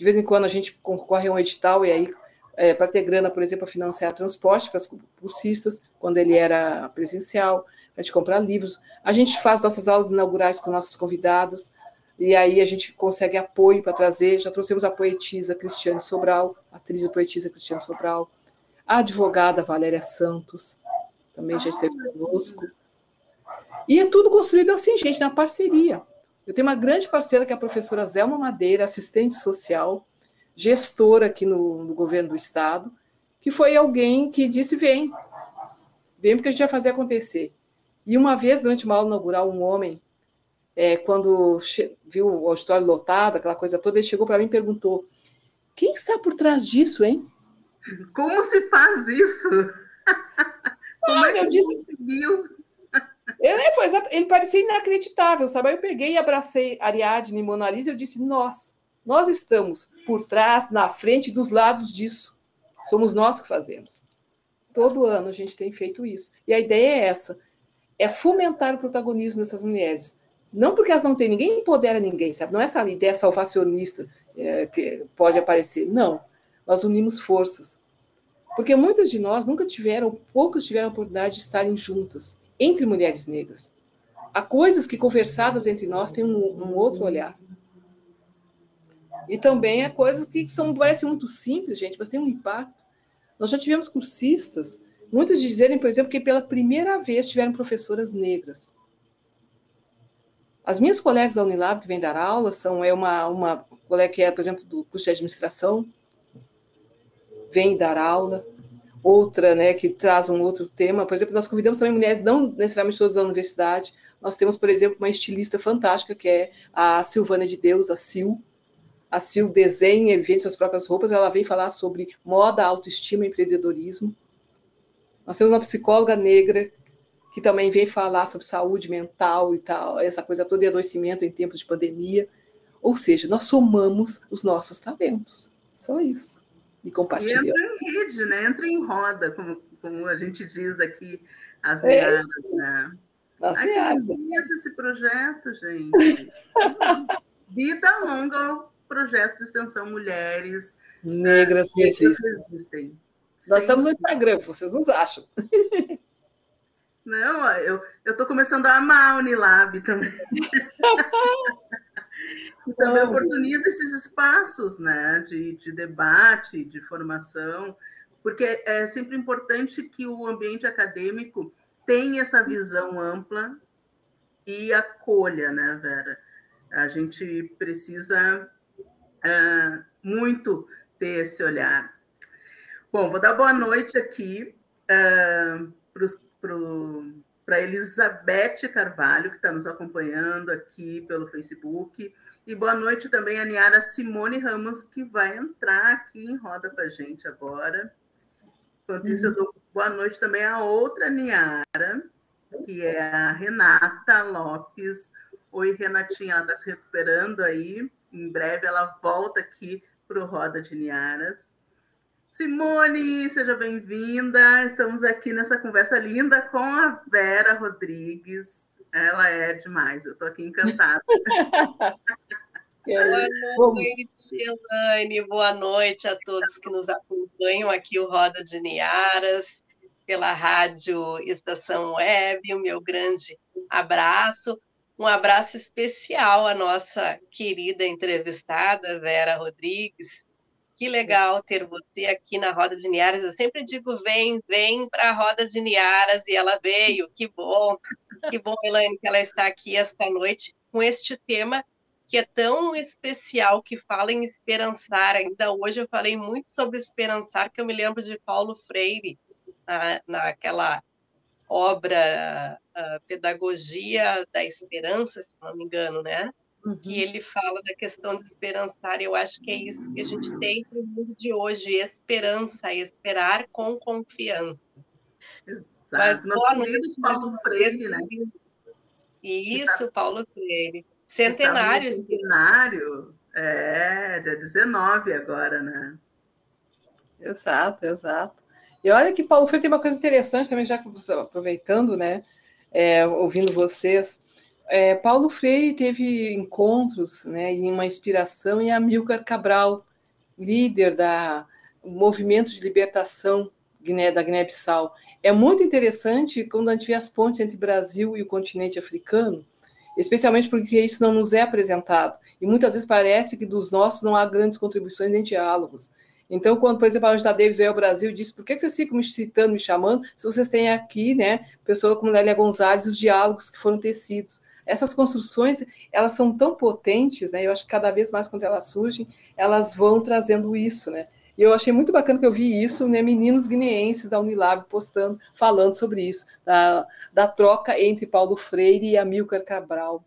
De vez em quando a gente concorre a um edital e aí é, para ter grana, por exemplo, para financiar transporte para os cursistas, quando ele era presencial, a gente comprar livros. A gente faz nossas aulas inaugurais com nossos convidados, e aí a gente consegue apoio para trazer. Já trouxemos a poetisa Cristiane Sobral, a atriz e poetisa Cristiane Sobral, a advogada Valéria Santos, também já esteve conosco. E é tudo construído assim, gente, na parceria. Eu tenho uma grande parceira que é a professora Zelma Madeira, assistente social, gestora aqui no, no governo do estado, que foi alguém que disse: vem, vem porque a gente vai fazer acontecer. E uma vez, durante uma aula inaugural, um homem, é, quando viu o auditório lotado, aquela coisa toda, ele chegou para mim e perguntou: quem está por trás disso, hein? Como se faz isso? Como é que eu disse? conseguiu? Ele, foi, ele parecia inacreditável, sabe? Aí eu peguei e abracei Ariadne e Mona Lisa e eu disse: nós, nós estamos por trás, na frente, dos lados disso. Somos nós que fazemos. Todo ano a gente tem feito isso. E a ideia é essa: é fomentar o protagonismo dessas mulheres. Não porque elas não têm, ninguém empodera ninguém, sabe? Não é essa ideia salvacionista é, que pode aparecer. Não. Nós unimos forças. Porque muitas de nós nunca tiveram, poucas tiveram a oportunidade de estarem juntas, entre mulheres negras. Há coisas que, conversadas entre nós, têm um, um outro olhar. E também há coisas que são, parecem muito simples, gente, mas têm um impacto. Nós já tivemos cursistas Muitos dizerem, por exemplo, que pela primeira vez tiveram professoras negras. As minhas colegas da Unilab que vêm dar aula são é uma, uma colega que é, por exemplo, do curso de administração, vem dar aula. Outra, né, que traz um outro tema. Por exemplo, nós convidamos também mulheres, não necessariamente todas da universidade. Nós temos, por exemplo, uma estilista fantástica, que é a Silvana de Deus, a Sil. A Sil desenha e vende suas próprias roupas. Ela vem falar sobre moda, autoestima e empreendedorismo. Nós temos uma psicóloga negra que também vem falar sobre saúde mental e tal, essa coisa toda de adoecimento em tempos de pandemia. Ou seja, nós somamos os nossos talentos. Só isso. E compartilhamos. E entra em rede, né? Entra em roda, como, como a gente diz aqui, as meadas, é. né? As Ai, meadas. Esse projeto, gente. [laughs] Vida longa ao projeto de extensão Mulheres Negras que existem. Nós estamos no Instagram, vocês nos acham. Não, eu estou começando a amar a Unilab também. [laughs] e também oportuniza esses espaços né, de, de debate, de formação, porque é sempre importante que o ambiente acadêmico tenha essa visão ampla e acolha, né, Vera? A gente precisa uh, muito ter esse olhar. Bom, vou dar boa noite aqui uh, para Elizabeth Carvalho, que está nos acompanhando aqui pelo Facebook. E boa noite também a Niara Simone Ramos, que vai entrar aqui em roda com a gente agora. Enquanto isso, eu dou boa noite também a outra Niara, que é a Renata Lopes. Oi, Renatinha, ela está se recuperando aí. Em breve ela volta aqui para o Roda de Niaras. Simone, seja bem-vinda. Estamos aqui nessa conversa linda com a Vera Rodrigues. Ela é demais, eu estou aqui encantada. [laughs] Boa noite, Elaine. Boa noite a todos que nos acompanham aqui, o Roda de Niaras, pela Rádio Estação Web. O meu grande abraço. Um abraço especial à nossa querida entrevistada, Vera Rodrigues, que legal ter você aqui na Roda de Niaras. Eu sempre digo, vem, vem para a Roda de Niaras, e ela veio, que bom. Que bom, Elaine, que ela está aqui esta noite com este tema que é tão especial, que fala em esperançar. Ainda hoje eu falei muito sobre esperançar, que eu me lembro de Paulo Freire, na, naquela obra Pedagogia da Esperança, se não me engano, né? Uhum. que ele fala da questão de esperançar. Eu acho que é isso que a gente tem para o mundo de hoje: esperança, esperar com confiança. Exato. Mas, Nosso querido Paulo Freire, né? Isso, tá... Paulo Freire. Centenário. Tá centenário. É, dia 19 agora, né? Exato, exato. E olha que Paulo Freire tem uma coisa interessante também, já aproveitando, né? É, ouvindo vocês, é, Paulo Freire teve encontros né, e uma inspiração em Amílcar Cabral, líder da movimento de libertação Guiné, da Guiné-Bissau. É muito interessante quando a gente vê as pontes entre Brasil e o continente africano, especialmente porque isso não nos é apresentado. E muitas vezes parece que dos nossos não há grandes contribuições nem diálogos. Então, quando, por exemplo, a Angela Davis veio ao Brasil e disse por que vocês ficam me citando, me chamando, se vocês têm aqui, né, pessoa como Lélia Gonzalez, os diálogos que foram tecidos. Essas construções, elas são tão potentes, né, eu acho que cada vez mais quando elas surgem, elas vão trazendo isso, né, e eu achei muito bacana que eu vi isso, né, meninos guineenses da Unilab postando, falando sobre isso, da, da troca entre Paulo Freire e Amílcar Cabral,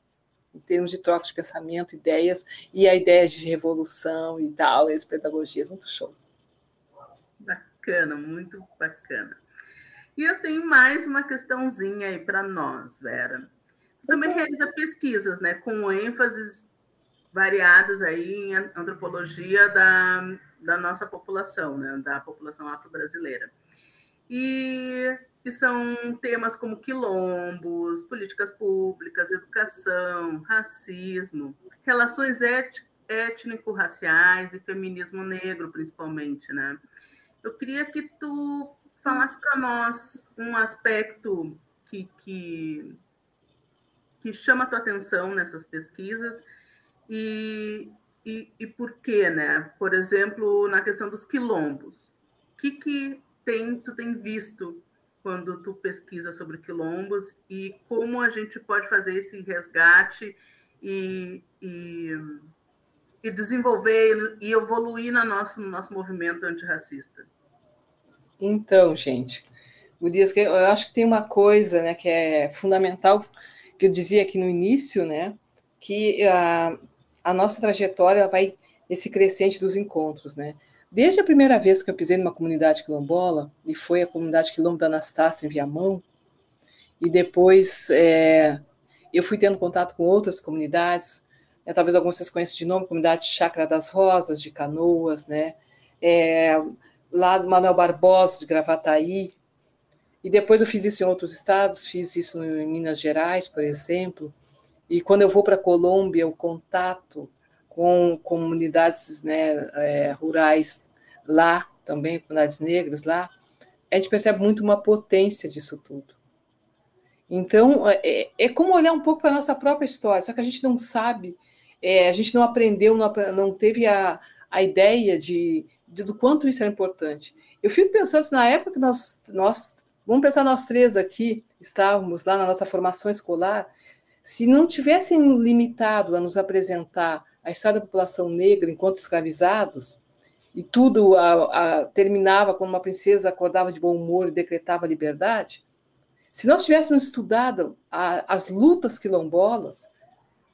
em termos de troca de pensamento, ideias, e a ideia de revolução e tal, esse pedagogias, muito show. Bacana, muito bacana. E eu tenho mais uma questãozinha aí para nós, Vera. Também realiza pesquisas, né, com ênfases variadas aí em antropologia da, da nossa população, né, da população afro-brasileira. E, e são temas como quilombos, políticas públicas, educação, racismo, relações étnico-raciais e feminismo negro, principalmente, né? Eu queria que tu falasse para nós um aspecto que, que, que chama a tua atenção nessas pesquisas e, e, e por quê, né? Por exemplo, na questão dos quilombos. O que, que tem, tu tem visto quando tu pesquisa sobre quilombos e como a gente pode fazer esse resgate e, e, e desenvolver e evoluir no nosso, no nosso movimento antirracista? Então, gente, eu acho que tem uma coisa né, que é fundamental, que eu dizia aqui no início, né, que a, a nossa trajetória vai esse crescente dos encontros, né? Desde a primeira vez que eu pisei numa comunidade quilombola, e foi a comunidade quilombo da Anastácia em Viamão, e depois é, eu fui tendo contato com outras comunidades, né, talvez alguns vocês conheçam de nome, comunidade Chácara das Rosas, de Canoas, né? É, lá do Manuel Barbosa, de Gravataí, e depois eu fiz isso em outros estados, fiz isso em Minas Gerais, por exemplo, e quando eu vou para a Colômbia, o contato com comunidades né, é, rurais lá, também comunidades negras lá, a gente percebe muito uma potência disso tudo. Então, é, é como olhar um pouco para a nossa própria história, só que a gente não sabe, é, a gente não aprendeu, não, não teve a, a ideia de, de, do quanto isso é importante. Eu fico pensando, na época que nós, nós, vamos pensar nós três aqui, estávamos lá na nossa formação escolar, se não tivessem limitado a nos apresentar a história da população negra enquanto escravizados, e tudo a, a, terminava quando uma princesa acordava de bom humor e decretava liberdade, se nós tivéssemos estudado a, as lutas quilombolas,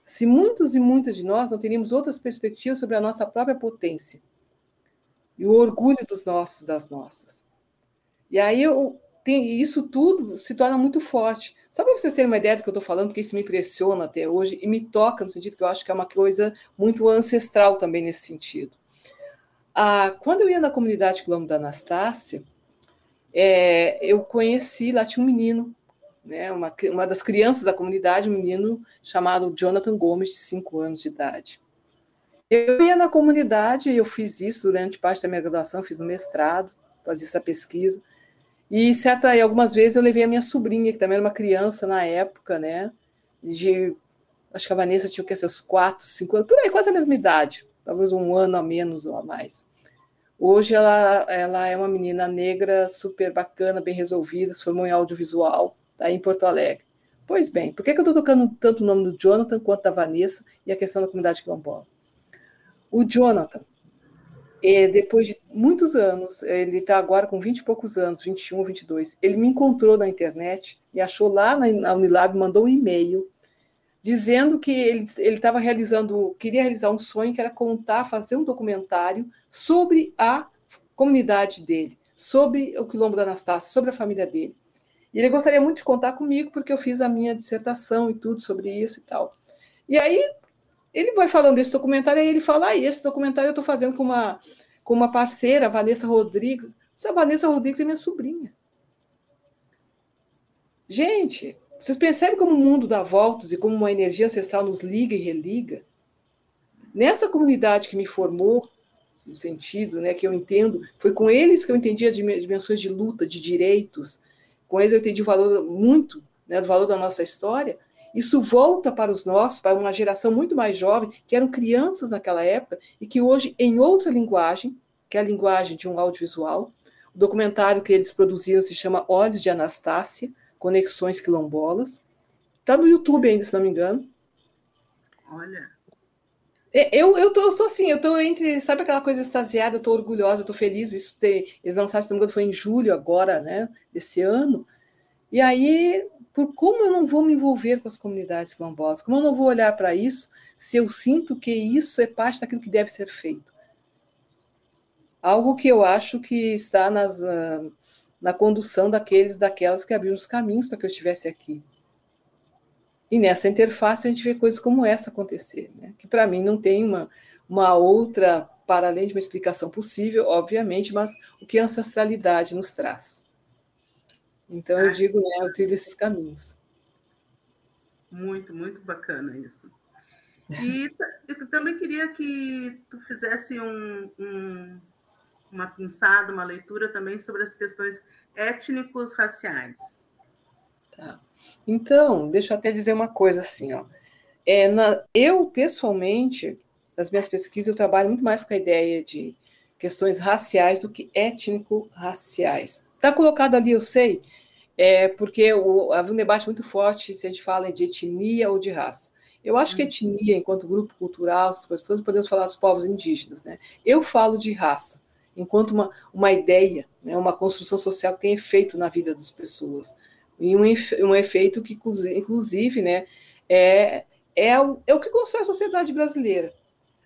se muitos e muitas de nós não teríamos outras perspectivas sobre a nossa própria potência e o orgulho dos nossos, das nossas. E aí eu, tem, isso tudo se torna muito forte. Só para vocês terem uma ideia do que eu estou falando, porque isso me impressiona até hoje e me toca no sentido que eu acho que é uma coisa muito ancestral também nesse sentido. Ah, quando eu ia na comunidade Quilombo da Anastácia, é, eu conheci, lá tinha um menino, né, uma, uma das crianças da comunidade, um menino chamado Jonathan Gomes, de 5 anos de idade. Eu ia na comunidade, eu fiz isso durante parte da minha graduação, fiz no mestrado, fazia essa pesquisa, e certa, e algumas vezes eu levei a minha sobrinha, que também era uma criança na época, né? De. Acho que a Vanessa tinha o que, seus quatro, cinco anos, por aí, quase a mesma idade, talvez um ano a menos ou a mais. Hoje ela, ela é uma menina negra, super bacana, bem resolvida, se formou em audiovisual, tá em Porto Alegre. Pois bem, por que, que eu estou tocando tanto o nome do Jonathan quanto da Vanessa e a questão da comunidade quilombola? O Jonathan, depois de muitos anos, ele está agora com 20 e poucos anos, 21 ou 22, ele me encontrou na internet e achou lá na Unilab, mandou um e-mail dizendo que ele estava realizando, queria realizar um sonho que era contar, fazer um documentário sobre a comunidade dele, sobre o Quilombo da Anastácia, sobre a família dele. E ele gostaria muito de contar comigo, porque eu fiz a minha dissertação e tudo sobre isso e tal. E aí ele vai falando desse documentário, aí ele fala: ah, esse documentário eu estou fazendo com uma, com uma parceira, a Vanessa Rodrigues. Essa Vanessa Rodrigues é minha sobrinha. Gente, vocês percebem como o mundo dá voltas e como uma energia ancestral nos liga e religa? Nessa comunidade que me formou, no sentido né, que eu entendo, foi com eles que eu entendi as dimensões de luta, de direitos, com eles eu entendi o valor muito, né, do valor da nossa história, isso volta para os nossos, para uma geração muito mais jovem, que eram crianças naquela época, e que hoje, em outra linguagem, que é a linguagem de um audiovisual, o documentário que eles produziram se chama Olhos de Anastácia, Conexões Quilombolas, está no YouTube ainda, se não me engano. Olha. É, eu, eu, tô, eu tô assim, eu tô entre, sabe aquela coisa extasiada, eu tô orgulhosa, eu tô feliz, isso ter, eles lançaram, se não me engano, foi em julho agora, né, desse ano, e aí, por como eu não vou me envolver com as comunidades quilombolas, como eu não vou olhar para isso, se eu sinto que isso é parte daquilo que deve ser feito. Algo que eu acho que está nas, uh, na condução daqueles, daquelas que abriram os caminhos para que eu estivesse aqui. E nessa interface a gente vê coisas como essa acontecer, né? que para mim não tem uma, uma outra, para além de uma explicação possível, obviamente, mas o que a ancestralidade nos traz. Então eu digo, né, eu trilho esses caminhos. Muito, muito bacana isso. E eu também queria que tu fizesse um, um, uma pinçada, uma leitura também sobre as questões étnicos raciais. Tá. Então, deixa eu até dizer uma coisa assim, ó. É, na, eu, pessoalmente, nas minhas pesquisas, eu trabalho muito mais com a ideia de questões raciais do que étnico-raciais. Está colocado ali, eu sei, é porque o, havia um debate muito forte se a gente fala de etnia ou de raça. Eu acho que uhum. etnia, enquanto grupo cultural, essas coisas todas, podemos falar dos povos indígenas. Né? Eu falo de raça, enquanto uma, uma ideia, né, uma construção social que tem efeito na vida das pessoas e um, um efeito que, inclusive, né, é, é, o, é o que constrói a sociedade brasileira.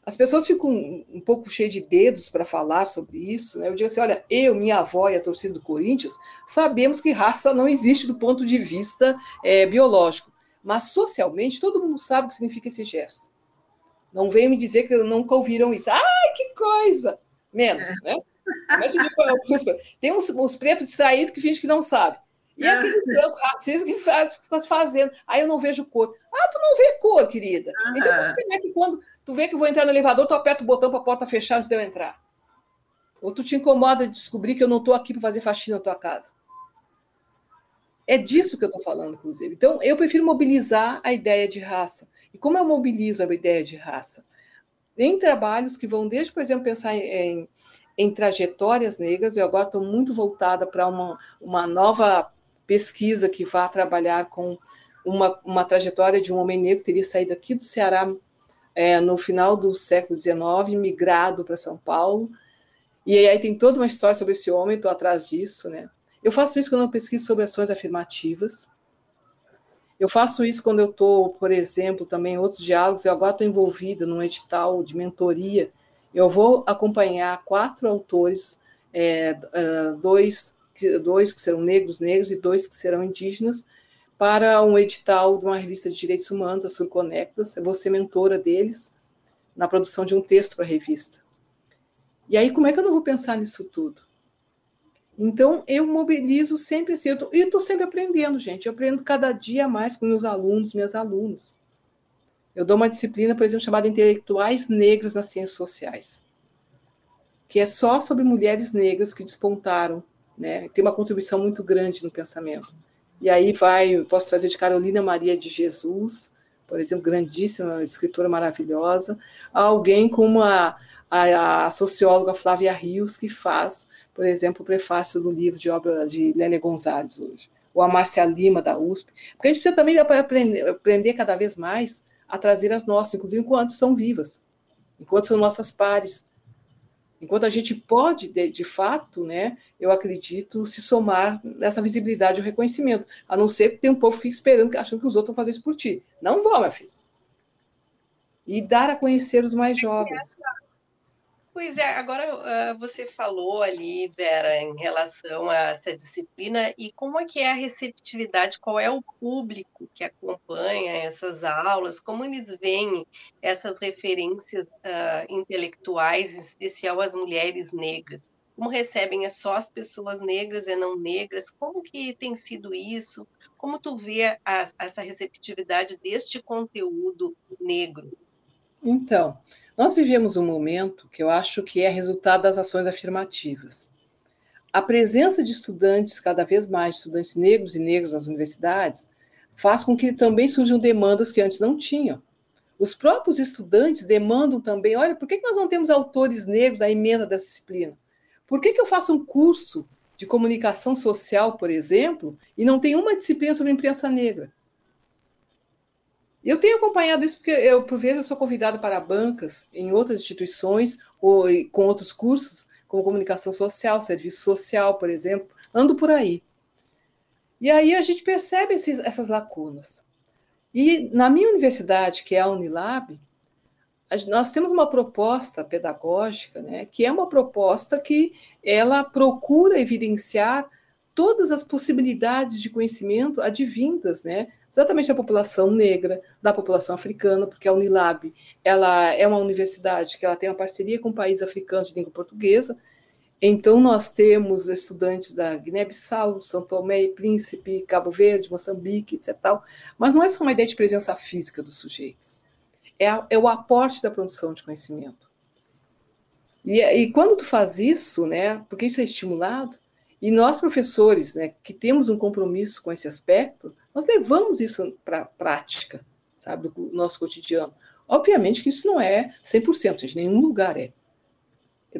As pessoas ficam um pouco cheias de dedos para falar sobre isso. Né? Eu digo assim: olha, eu, minha avó e a torcida do Corinthians sabemos que raça não existe do ponto de vista é, biológico, mas socialmente todo mundo sabe o que significa esse gesto. Não venham me dizer que nunca ouviram isso. Ai, que coisa! Menos, né? [laughs] Tem uns, uns pretos distraídos que fingem que não sabem. E é. aqueles brancos racistas que faz, ficam fazendo. Aí eu não vejo cor. Ah, tu não vê cor, querida. Uhum. Então você é que quando tu vê que eu vou entrar no elevador, tu aperta o botão para a porta fechar antes de eu entrar. Ou tu te incomoda de descobrir que eu não estou aqui para fazer faxina na tua casa. É disso que eu estou falando, inclusive. Então, eu prefiro mobilizar a ideia de raça. E como eu mobilizo a ideia de raça? Em trabalhos que vão desde, por exemplo, pensar em, em trajetórias negras, eu agora estou muito voltada para uma, uma nova pesquisa que vá trabalhar com uma, uma trajetória de um homem negro que teria saído aqui do Ceará é, no final do século XIX, migrado para São Paulo. E aí tem toda uma história sobre esse homem, estou atrás disso. Né? Eu faço isso quando eu pesquiso sobre ações afirmativas. Eu faço isso quando eu estou, por exemplo, também em outros diálogos. Eu agora estou envolvida num edital de mentoria. Eu vou acompanhar quatro autores, é, dois dois que serão negros, negros e dois que serão indígenas, para um edital de uma revista de direitos humanos, a Surconectas. Eu vou ser mentora deles na produção de um texto para a revista. E aí, como é que eu não vou pensar nisso tudo? Então, eu mobilizo sempre assim, e estou sempre aprendendo, gente. Eu aprendo cada dia mais com meus alunos, minhas alunas. Eu dou uma disciplina, por exemplo, chamada Intelectuais Negros nas Ciências Sociais, que é só sobre mulheres negras que despontaram né? Tem uma contribuição muito grande no pensamento. E aí vai, posso trazer de Carolina Maria de Jesus, por exemplo, grandíssima escritora maravilhosa, alguém como a, a, a socióloga Flávia Rios, que faz, por exemplo, o prefácio do livro de obra de Lélia Gonzalez hoje, ou a Márcia Lima, da USP, porque a gente precisa também aprender, aprender cada vez mais a trazer as nossas, inclusive enquanto estão vivas, enquanto são nossas pares, Enquanto a gente pode, de, de, fato, né, eu acredito, se somar nessa visibilidade e o reconhecimento, a não ser que tem um povo que fica esperando, achando que os outros vão fazer isso por ti. Não vão, minha filha. E dar a conhecer os mais jovens. Pois é, agora uh, você falou ali, Vera, em relação a essa disciplina e como é que é a receptividade, qual é o público que acompanha essas aulas, como eles veem essas referências uh, intelectuais, em especial as mulheres negras. Como recebem é só as pessoas negras e não negras? Como que tem sido isso? Como tu vê a, essa receptividade deste conteúdo negro? Então, nós vivemos um momento que eu acho que é resultado das ações afirmativas. A presença de estudantes, cada vez mais estudantes negros e negros nas universidades, faz com que também surjam demandas que antes não tinham. Os próprios estudantes demandam também: olha, por que nós não temos autores negros na emenda dessa disciplina? Por que, que eu faço um curso de comunicação social, por exemplo, e não tem uma disciplina sobre imprensa negra? Eu tenho acompanhado isso porque eu, por vezes, eu sou convidada para bancas em outras instituições ou com outros cursos, como comunicação social, serviço social, por exemplo, ando por aí. E aí a gente percebe esses, essas lacunas. E na minha universidade, que é a Unilab, nós temos uma proposta pedagógica, né, que é uma proposta que ela procura evidenciar todas as possibilidades de conhecimento advindas, né, exatamente da população negra, da população africana, porque a Unilab ela é uma universidade que ela tem uma parceria com um país africano de língua portuguesa, então, nós temos estudantes da Guiné-Bissau, São Tomé e Príncipe, Cabo Verde, Moçambique, etc. Mas não é só uma ideia de presença física dos sujeitos, é, é o aporte da produção de conhecimento. E, e, quando tu faz isso, né, porque isso é estimulado, e nós, professores, né, que temos um compromisso com esse aspecto, nós levamos isso para a prática, sabe, do nosso cotidiano. Obviamente que isso não é 100%, em nenhum lugar é.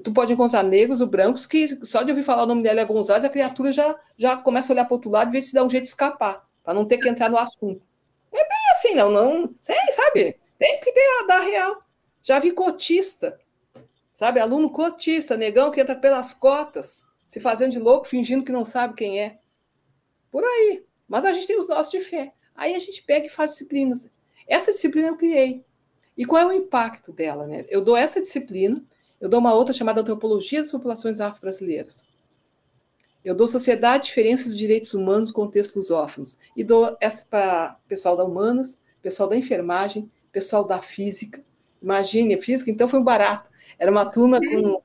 Tu pode encontrar negros ou brancos que só de ouvir falar o nome dela é Gonzalez, a criatura já, já começa a olhar para o outro lado e ver se dá um jeito de escapar, para não ter que entrar no assunto. É bem assim, não, não, sei, sabe? Tem que ter, dar real. Já vi cotista, sabe? Aluno cotista, negão que entra pelas cotas, se fazendo de louco, fingindo que não sabe quem é. Por aí. Mas a gente tem os nossos de fé. Aí a gente pega e faz disciplinas. Essa disciplina eu criei. E qual é o impacto dela? Né? Eu dou essa disciplina eu dou uma outra chamada Antropologia das Populações Afro-Brasileiras. Eu dou Sociedade, Diferenças e Direitos Humanos no Contexto Lusófonos. E dou essa para pessoal da Humanas, pessoal da Enfermagem, pessoal da Física. Imagine, Física, então foi um barato. Era uma turma com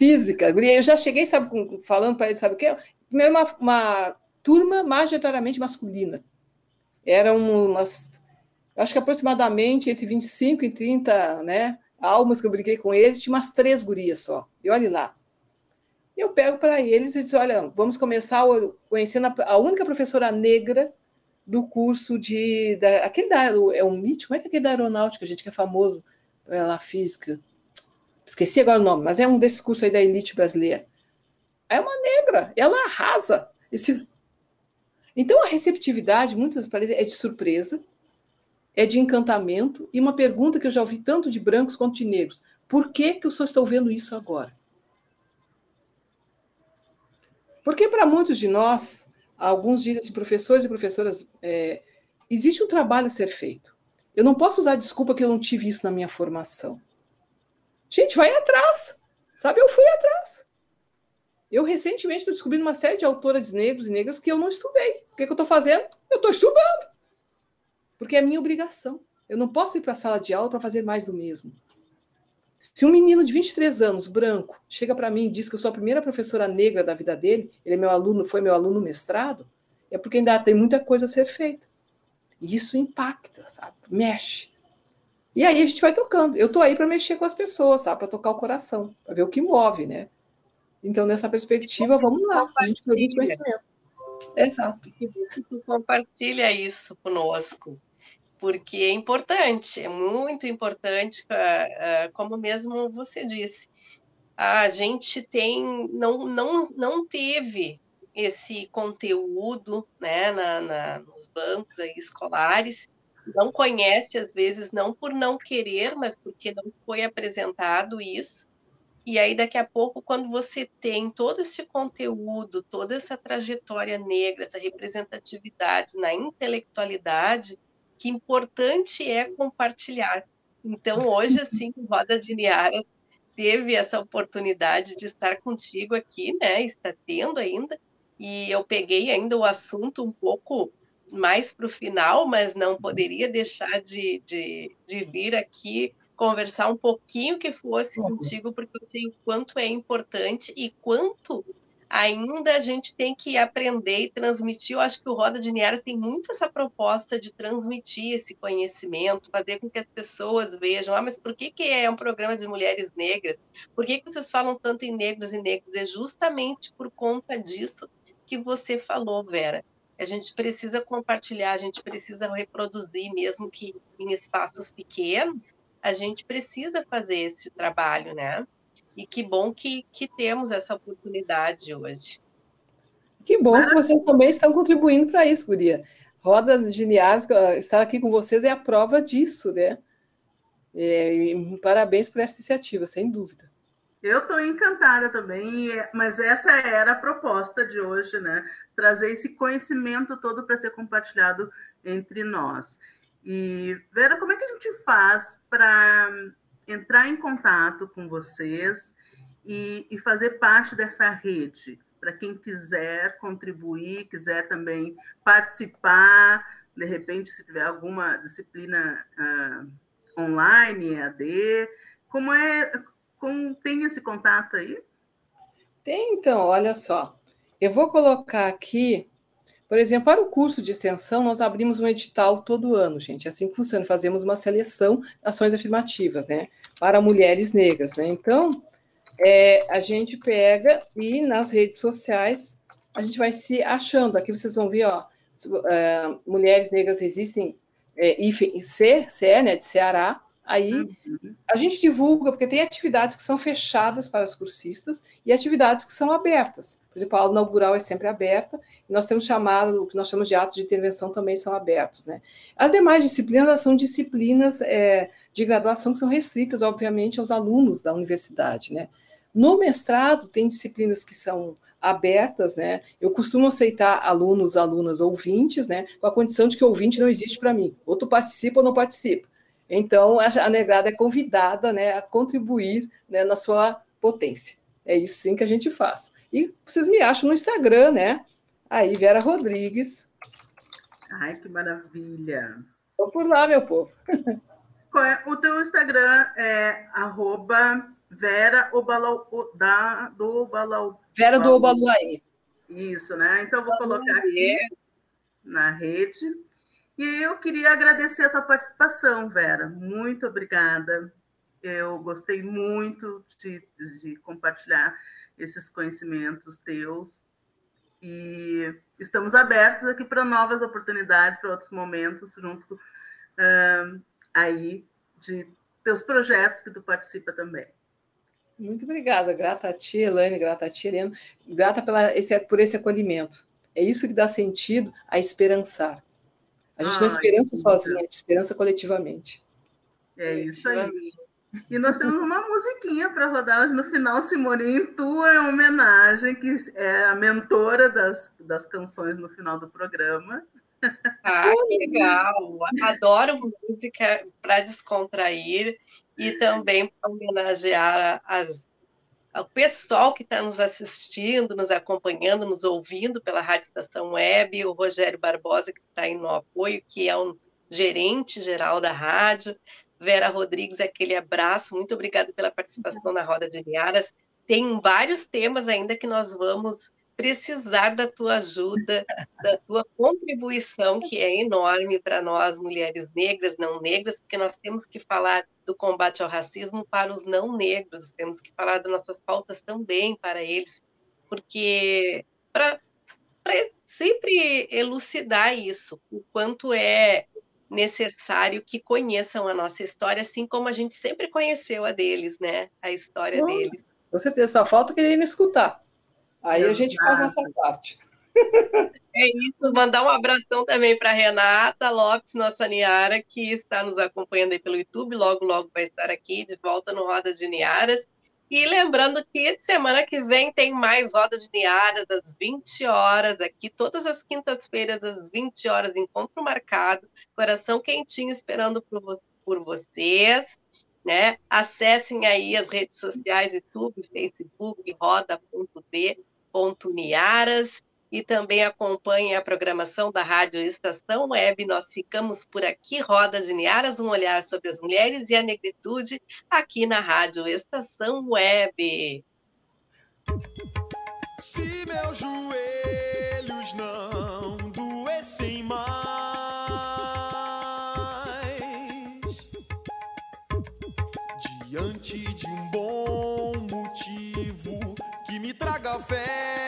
Física. Eu já cheguei, sabe, falando para eles, sabe o quê? Primeiro, uma, uma turma majoritariamente masculina. Eram umas, acho que aproximadamente entre 25 e 30, né? almas que eu brinquei com eles, tinha umas três gurias só. E olhe lá. Eu pego para eles e digo: olha, vamos começar conhecendo a, única professora negra do curso de. Da, aquele da, é um MIT, como é que é aquele da aeronáutica, gente, que é famoso pela física? Esqueci agora o nome, mas é um desses cursos aí da elite brasileira. É uma negra, ela arrasa. Esse... Então a receptividade, muitas vezes, é de surpresa, é de encantamento e uma pergunta que eu já ouvi tanto de brancos quanto de negros: por que, que eu só estou vendo isso agora? Porque para muitos de nós, alguns dizem assim, professores e professoras, é, existe um trabalho a ser feito. Eu não posso usar desculpa que eu não tive isso na minha formação. Gente, vai atrás. Sabe, eu fui atrás. Eu recentemente estou descobrindo uma série de autoras negros e negras que eu não estudei. O que, que eu estou fazendo? Eu estou estudando porque é minha obrigação. Eu não posso ir para a sala de aula para fazer mais do mesmo. Se um menino de 23 anos, branco, chega para mim e diz que eu sou a primeira professora negra da vida dele, ele é meu aluno, foi meu aluno mestrado, é porque ainda tem muita coisa a ser feita. E isso impacta, sabe? Mexe. E aí a gente vai tocando. Eu tô aí para mexer com as pessoas, sabe? Para tocar o coração, para ver o que move, né? Então, nessa perspectiva, vamos lá. A gente produz conhecimento. Exato. Tu compartilha isso conosco porque é importante, é muito importante, eh, eh, como mesmo você disse. A gente tem, não, não, não teve esse conteúdo né, na, na, nos bancos aí, escolares, não conhece, às vezes, não por não querer, mas porque não foi apresentado isso. E aí, daqui a pouco, quando você tem todo esse conteúdo, toda essa trajetória negra, essa representatividade na intelectualidade, que importante é compartilhar. Então, hoje, assim, Roda de Niara teve essa oportunidade de estar contigo aqui, né? Está tendo ainda. E eu peguei ainda o assunto um pouco mais para o final, mas não poderia deixar de, de, de vir aqui conversar um pouquinho que fosse uhum. contigo, porque eu sei o quanto é importante e quanto ainda a gente tem que aprender e transmitir. Eu acho que o Roda de Niaras tem muito essa proposta de transmitir esse conhecimento, fazer com que as pessoas vejam, ah, mas por que, que é um programa de mulheres negras? Por que, que vocês falam tanto em negros e negros? É justamente por conta disso que você falou, Vera. A gente precisa compartilhar, a gente precisa reproduzir, mesmo que em espaços pequenos, a gente precisa fazer esse trabalho, né? E que bom que, que temos essa oportunidade hoje. Que bom que vocês também estão contribuindo para isso, Guria. Roda de Niares, estar aqui com vocês é a prova disso, né? É, parabéns por essa iniciativa, sem dúvida. Eu estou encantada também, é, mas essa era a proposta de hoje, né? Trazer esse conhecimento todo para ser compartilhado entre nós. E, Vera, como é que a gente faz para entrar em contato com vocês e, e fazer parte dessa rede? Para quem quiser contribuir, quiser também participar, de repente, se tiver alguma disciplina uh, online, AD, como é, como tem esse contato aí? Tem, então, olha só. Eu vou colocar aqui por exemplo, para o curso de extensão, nós abrimos um edital todo ano, gente. É assim que funciona, fazemos uma seleção ações afirmativas, né? Para mulheres negras, né? Então, é, a gente pega e nas redes sociais a gente vai se achando. Aqui vocês vão ver, ó, é, mulheres negras resistem, é, IFE, C, CE, né, de Ceará, Aí uhum. a gente divulga, porque tem atividades que são fechadas para os cursistas e atividades que são abertas. Por exemplo, a aula inaugural é sempre aberta, e nós temos chamado, o que nós chamamos de atos de intervenção também são abertos. Né? As demais disciplinas são disciplinas é, de graduação que são restritas, obviamente, aos alunos da universidade. Né? No mestrado, tem disciplinas que são abertas, né? Eu costumo aceitar alunos, alunas, ouvintes, né? Com a condição de que ouvinte não existe para mim. Ou tu participa ou não participa. Então, a negrada é convidada né, a contribuir né, na sua potência. É isso sim que a gente faz. E vocês me acham no Instagram, né? Aí, Vera Rodrigues. Ai, que maravilha. Estou por lá, meu povo. É? O teu Instagram é arroba Vera Obalau, da, do Obalau. Vera do Obaluaí. Isso, né? Então, vou colocar aqui na rede. E eu queria agradecer a tua participação, Vera. Muito obrigada. Eu gostei muito de, de compartilhar esses conhecimentos teus. E estamos abertos aqui para novas oportunidades, para outros momentos, junto uh, aí de teus projetos que tu participa também. Muito obrigada, grata a ti, Elaine, grata a ti, Helena, grata pela, esse, por esse acolhimento. É isso que dá sentido a esperançar. A gente ah, não é esperança sozinha, a gente esperança coletivamente. É isso aí. E nós temos uma musiquinha para rodar no final, Simorim, tua é homenagem, que é a mentora das, das canções no final do programa. Ah, que legal! Adoro música para descontrair e também para homenagear as ao pessoal que está nos assistindo, nos acompanhando, nos ouvindo pela Rádio Estação Web, o Rogério Barbosa, que está aí no apoio, que é um gerente geral da rádio, Vera Rodrigues, aquele abraço, muito obrigada pela participação na Roda de Niaras. Tem vários temas ainda que nós vamos precisar da tua ajuda, da tua contribuição, que é enorme para nós, mulheres negras, não negras, porque nós temos que falar do combate ao racismo para os não negros, temos que falar das nossas pautas também para eles, porque para sempre elucidar isso, o quanto é necessário que conheçam a nossa história, assim como a gente sempre conheceu a deles, né? A história hum, deles. Certeza, só falta querer escutar. Aí Exato. a gente faz nossa parte. É isso, mandar um abração também para Renata Lopes, nossa Niara, que está nos acompanhando aí pelo YouTube, logo, logo vai estar aqui de volta no Roda de Niaras. E lembrando que semana que vem tem mais Roda de Niaras, às 20 horas, aqui, todas as quintas-feiras, às 20 horas, encontro marcado, coração quentinho esperando por, vo por vocês. Né? Acessem aí as redes sociais, YouTube, Facebook, roda.d Pontuniaras e também acompanhem a programação da Rádio Estação Web. Nós ficamos por aqui, Roda de Niaras, um olhar sobre as mulheres e a negritude, aqui na Rádio Estação Web. Se meus joelhos não of it.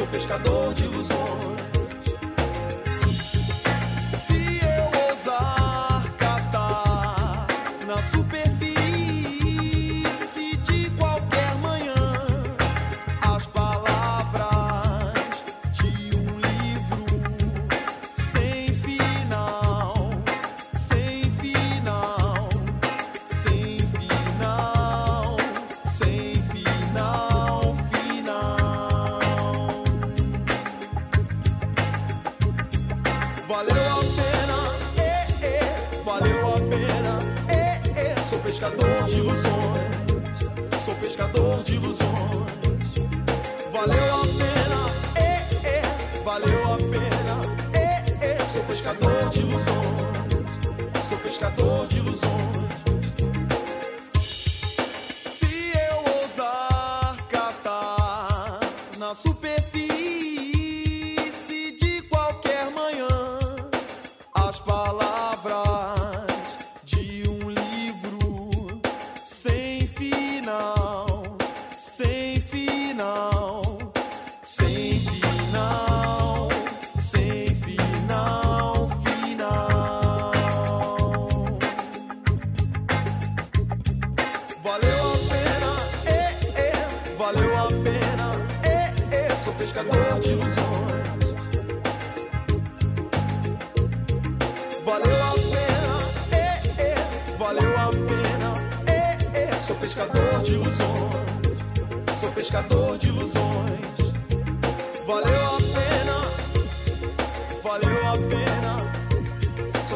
sou pescador de ilusões.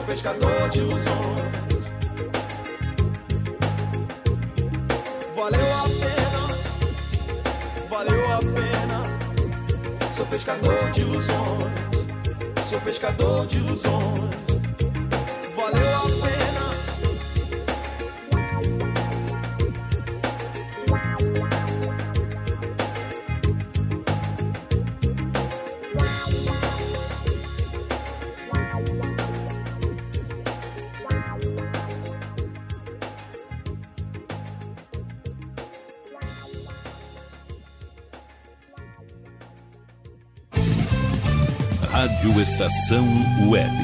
pescador de ilusões. Valeu a pena, valeu a pena. Sou pescador de ilusões, sou pescador de ilusões. Estação Web.